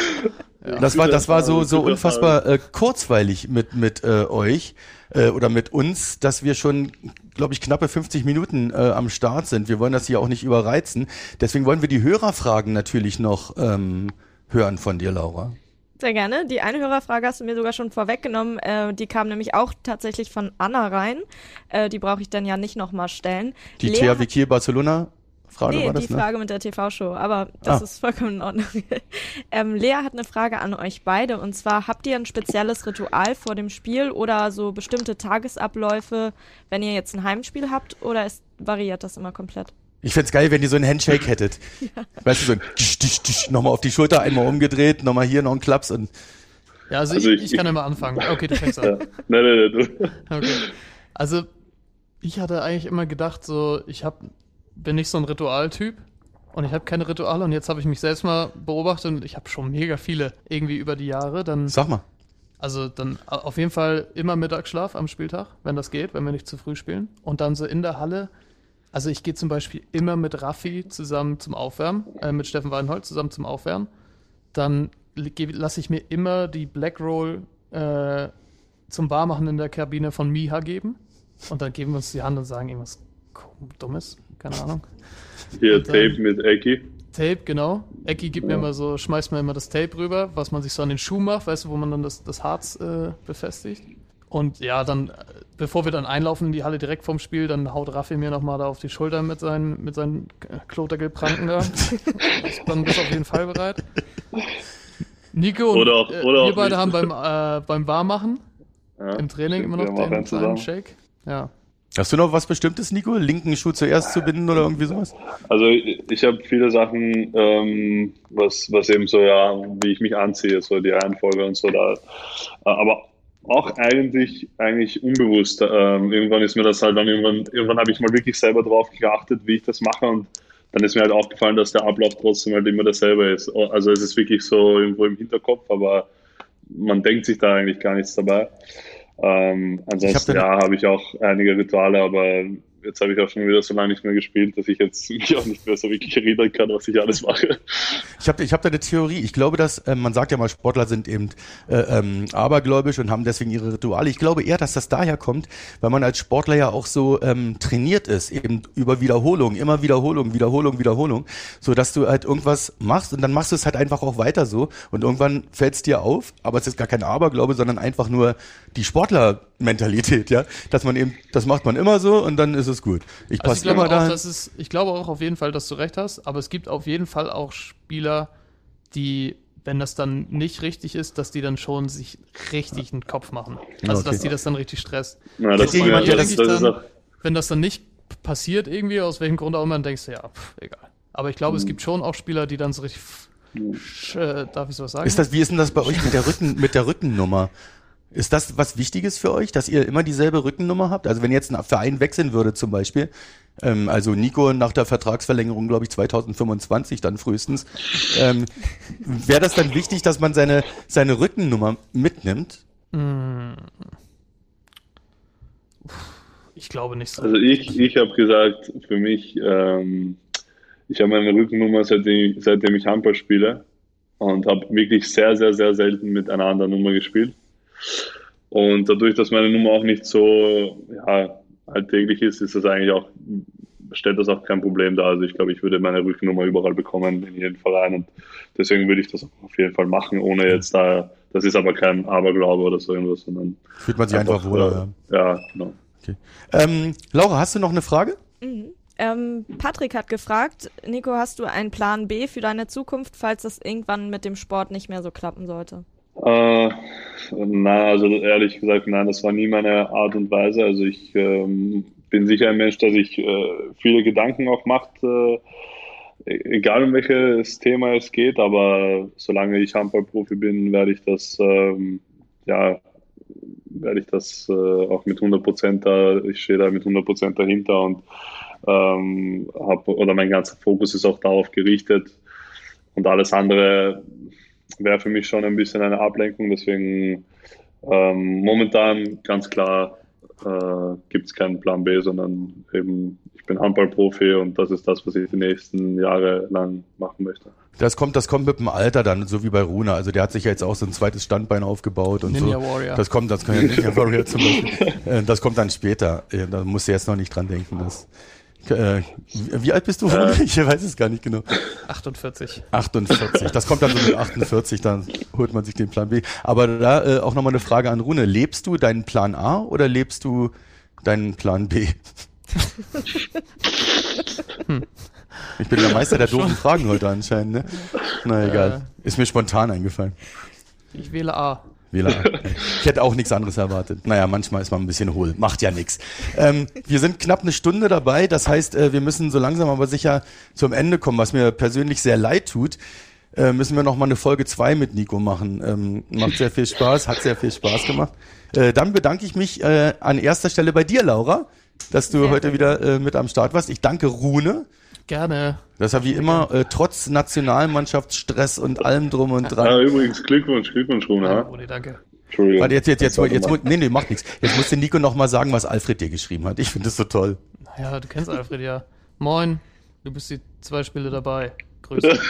Ja. Das war, das war so, so unfassbar äh, kurzweilig mit, mit äh, euch äh, oder mit uns, dass wir schon, glaube ich, knappe 50 Minuten äh, am Start sind. Wir wollen das hier auch nicht überreizen. Deswegen wollen wir die Hörerfragen natürlich noch ähm, hören von dir, Laura. Sehr gerne. Die eine Hörerfrage hast du mir sogar schon vorweggenommen. Äh, die kam nämlich auch tatsächlich von Anna rein. Äh, die brauche ich dann ja nicht nochmal stellen. Die THW Kiel Barcelona Frage nee, war das, die ne? Frage mit der TV-Show, aber das ah. ist vollkommen in Ordnung. [laughs] ähm, Lea hat eine Frage an euch beide und zwar, habt ihr ein spezielles Ritual vor dem Spiel oder so bestimmte Tagesabläufe, wenn ihr jetzt ein Heimspiel habt oder ist, variiert das immer komplett? Ich fände geil, wenn ihr so einen Handshake [laughs] hättet. ja. Weißt du, so ein tsch, tsch, tsch, nochmal auf die Schulter, einmal umgedreht, nochmal hier noch ein Klaps und. Ja, also, also ich, ich, ich, kann immer anfangen. Okay, du fängst an. Nein, nein, nein, du. Okay. Also, ich hatte eigentlich immer gedacht, so, ich habe bin nicht so ein Ritualtyp und ich habe keine Rituale und jetzt habe ich mich selbst mal beobachtet und ich habe schon mega viele irgendwie über die Jahre. Dann, Sag mal. Also dann auf jeden Fall immer Mittagsschlaf am Spieltag, wenn das geht, wenn wir nicht zu früh spielen. Und dann so in der Halle. Also ich gehe zum Beispiel immer mit Raffi zusammen zum Aufwärmen, äh, mit Steffen Weinhold zusammen zum Aufwärmen. Dann lasse ich mir immer die Black Roll äh, zum Warmachen in der Kabine von Miha geben. Und dann geben wir uns die Hand und sagen irgendwas Dummes keine Ahnung. Hier Tape mit Ecki. Tape, genau. Ecki gibt ja. mir immer so, schmeißt mir immer das Tape rüber, was man sich so an den Schuh macht, weißt du, wo man dann das, das Harz äh, befestigt. Und ja, dann, bevor wir dann einlaufen in die Halle direkt vorm Spiel, dann haut Raffi mir nochmal da auf die Schulter mit seinen, mit seinen Klotergelpranken da. [laughs] dann bist du auf jeden Fall bereit. Nico und auch, äh, wir beide haben beim, äh, beim Warmachen ja, im Training immer noch den kleinen Shake. Ja. Hast du noch was Bestimmtes, Nico? Linken Schuh zuerst zu binden oder irgendwie sowas? Also ich habe viele Sachen, ähm, was, was eben so, ja, wie ich mich anziehe, so die Reihenfolge und so da. Aber auch eigentlich, eigentlich unbewusst. Ähm, irgendwann ist mir das halt dann irgendwann, irgendwann habe ich mal wirklich selber drauf geachtet, wie ich das mache und dann ist mir halt aufgefallen, dass der Ablauf trotzdem halt immer derselbe ist. Also es ist wirklich so irgendwo im Hinterkopf, aber man denkt sich da eigentlich gar nichts dabei. Ähm, ansonsten, hab ja, habe ich auch einige Rituale, aber jetzt habe ich auch schon wieder so lange nicht mehr gespielt, dass ich jetzt [laughs] mich auch nicht mehr so wirklich erinnern kann, was ich alles mache. Ich habe ich hab da eine Theorie. Ich glaube, dass, äh, man sagt ja mal, Sportler sind eben äh, ähm, abergläubisch und haben deswegen ihre Rituale. Ich glaube eher, dass das daher kommt, weil man als Sportler ja auch so ähm, trainiert ist, eben über Wiederholung, immer Wiederholung, Wiederholung, Wiederholung, so dass du halt irgendwas machst und dann machst du es halt einfach auch weiter so und irgendwann fällt es dir auf, aber es ist gar kein Aberglaube, sondern einfach nur die Sportlermentalität, ja, dass man eben, das macht man immer so und dann ist es gut. Ich also passe immer da. Ich glaube auch auf jeden Fall, dass du recht hast, aber es gibt auf jeden Fall auch Spieler, die, wenn das dann nicht richtig ist, dass die dann schon sich richtig einen Kopf machen. Also, okay. dass die das dann richtig stresst. Ja, das ist jemand, der das, das dann, wenn das dann nicht passiert irgendwie, aus welchem Grund auch immer, dann denkst du, ja, pff, egal. Aber ich glaube, mhm. es gibt schon auch Spieler, die dann so richtig, pff, äh, darf ich sowas sagen? Ist das, wie ist denn das bei euch mit der Rücken, mit der Rückennummer? Ist das was Wichtiges für euch, dass ihr immer dieselbe Rückennummer habt? Also wenn jetzt ein Verein wechseln würde zum Beispiel, ähm, also Nico nach der Vertragsverlängerung, glaube ich, 2025 dann frühestens, ähm, wäre das dann wichtig, dass man seine, seine Rückennummer mitnimmt? Ich glaube nicht so. Also ich, ich habe gesagt, für mich, ähm, ich habe meine Rückennummer, seitdem, seitdem ich Handball spiele und habe wirklich sehr, sehr, sehr selten mit einer anderen Nummer gespielt. Und dadurch, dass meine Nummer auch nicht so ja, alltäglich ist, ist das eigentlich auch, stellt das auch kein Problem dar. Also ich glaube, ich würde meine Rückennummer überall bekommen, in jedem Verein. Und deswegen würde ich das auf jeden Fall machen, ohne jetzt da, das ist aber kein Aberglaube oder so irgendwas, sondern. Fühlt man sich einfach, einfach wohler, äh, ja. Ja, genau. Okay. Ähm, Laura, hast du noch eine Frage? Mhm. Ähm, Patrick hat gefragt, Nico, hast du einen Plan B für deine Zukunft, falls das irgendwann mit dem Sport nicht mehr so klappen sollte? Äh, na, also ehrlich gesagt, nein, das war nie meine Art und Weise. Also ich ähm, bin sicher ein Mensch, der sich äh, viele Gedanken auch macht, äh, egal um welches Thema es geht, aber solange ich Handballprofi bin, werde ich das, ähm, ja, werde ich das äh, auch mit 100 Prozent da, ich stehe da mit 100 Prozent dahinter und ähm, hab, oder mein ganzer Fokus ist auch darauf gerichtet und alles andere wäre für mich schon ein bisschen eine Ablenkung, deswegen ähm, momentan ganz klar äh, gibt es keinen Plan B, sondern eben ich bin Handballprofi und das ist das, was ich die nächsten Jahre lang machen möchte. Das kommt, das kommt mit dem Alter dann, so wie bei Runa. Also der hat sich ja jetzt auch so ein zweites Standbein aufgebaut und Ninja so. Warrior. Das kommt, das kann ja Ninja [laughs] Warrior zum Beispiel. Äh, Das kommt dann später. Da musst du jetzt noch nicht dran denken. Das, äh, wie alt bist du? Rune? Ich weiß es gar nicht genau. 48. 48. Das kommt dann so mit 48, dann holt man sich den Plan B. Aber da äh, auch nochmal eine Frage an Rune. Lebst du deinen Plan A oder lebst du deinen Plan B? Hm. Ich bin der Meister der doofen Fragen heute anscheinend, ne? Na egal. Ist mir spontan eingefallen. Ich wähle A. Wähler. Ich hätte auch nichts anderes erwartet. Naja, manchmal ist man ein bisschen hohl. Macht ja nichts. Ähm, wir sind knapp eine Stunde dabei. Das heißt, äh, wir müssen so langsam aber sicher zum Ende kommen, was mir persönlich sehr leid tut. Äh, müssen wir noch mal eine Folge zwei mit Nico machen. Ähm, macht sehr viel Spaß, hat sehr viel Spaß gemacht. Äh, dann bedanke ich mich äh, an erster Stelle bei dir, Laura, dass du Sehr heute gerne. wieder äh, mit am Start warst. Ich danke Rune, Gerne. dass er wie immer äh, trotz Nationalmannschaftsstress und allem drum und Ja, dran übrigens, Glückwunsch, Glückwunsch, Rune. Ja, Ja? Danke. Entschuldigung. Warte, jetzt, jetzt, jetzt, Das jetzt, jetzt, nee, nee, macht nichts. Jetzt musste Nico noch mal sagen, was Alfred dir geschrieben hat. Ich finde das so toll. Ja, du kennst Alfred ja. Moin, du bist die zwei Spiele dabei. Grüße. [laughs]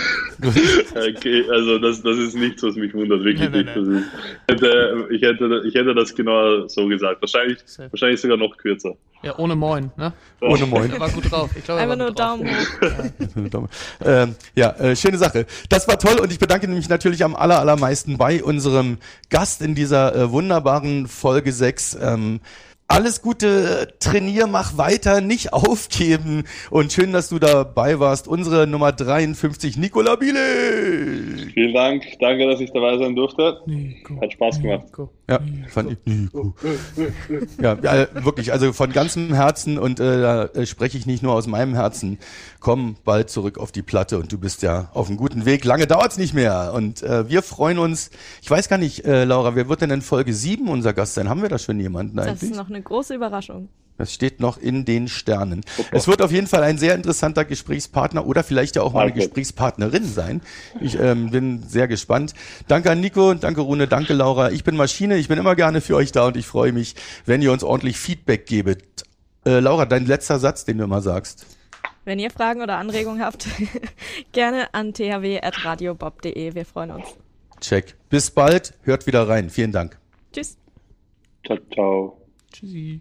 Okay, also das, das ist nichts, was mich wundert, wirklich Nee, nee, nicht. Das ist, hätte, ich, hätte, ich hätte das genau so gesagt. Wahrscheinlich, Safe. wahrscheinlich sogar noch kürzer. Ja, ohne Moin, ne? Ohne Moin. Er war gut drauf. Ich glaube, er Einfach nur. Daumen hoch. [laughs] ähm, ja, äh, schöne Sache. Das war toll und ich bedanke mich natürlich am aller, allermeisten bei unserem Gast in dieser äh, wunderbaren Folge 6. Ähm, alles Gute, trainier, mach weiter, nicht [laughs] aufgeben und schön, dass du dabei warst. Unsere Nummer 53, Nicola Biele. Vielen Dank, danke, dass ich dabei sein durfte. Nico. Hat Spaß gemacht. Nico. Ja, fand ich. Nico. Ja, ja, wirklich, also von ganzem Herzen und äh, da äh, spreche ich nicht nur aus meinem Herzen. Komm bald zurück auf die Platte und du bist ja auf einem guten Weg. Lange dauert's nicht mehr und äh, wir freuen uns. Ich weiß gar nicht, äh, Laura, wer wird denn in Folge 7 unser Gast sein? Haben wir da schon jemanden Das eigentlich? ist noch eine große Überraschung. Das steht noch in den Sternen. Es wird auf jeden Fall ein sehr interessanter Gesprächspartner oder vielleicht ja auch mal eine. Gesprächspartnerin sein. Ich ähm, bin sehr gespannt. Danke an Nico, danke Rune, danke Laura. Ich bin Maschine, ich bin immer gerne für euch da und ich freue mich, wenn ihr uns ordentlich Feedback gebet. Äh, Laura, dein letzter Satz, den du immer sagst. Wenn ihr Fragen oder Anregungen habt, [laughs] gerne an thw.radiobob.de. Wir freuen uns. Check. Bis bald, hört wieder rein. Vielen Dank. Tschüss. Ciao, ciao. Tschüssi.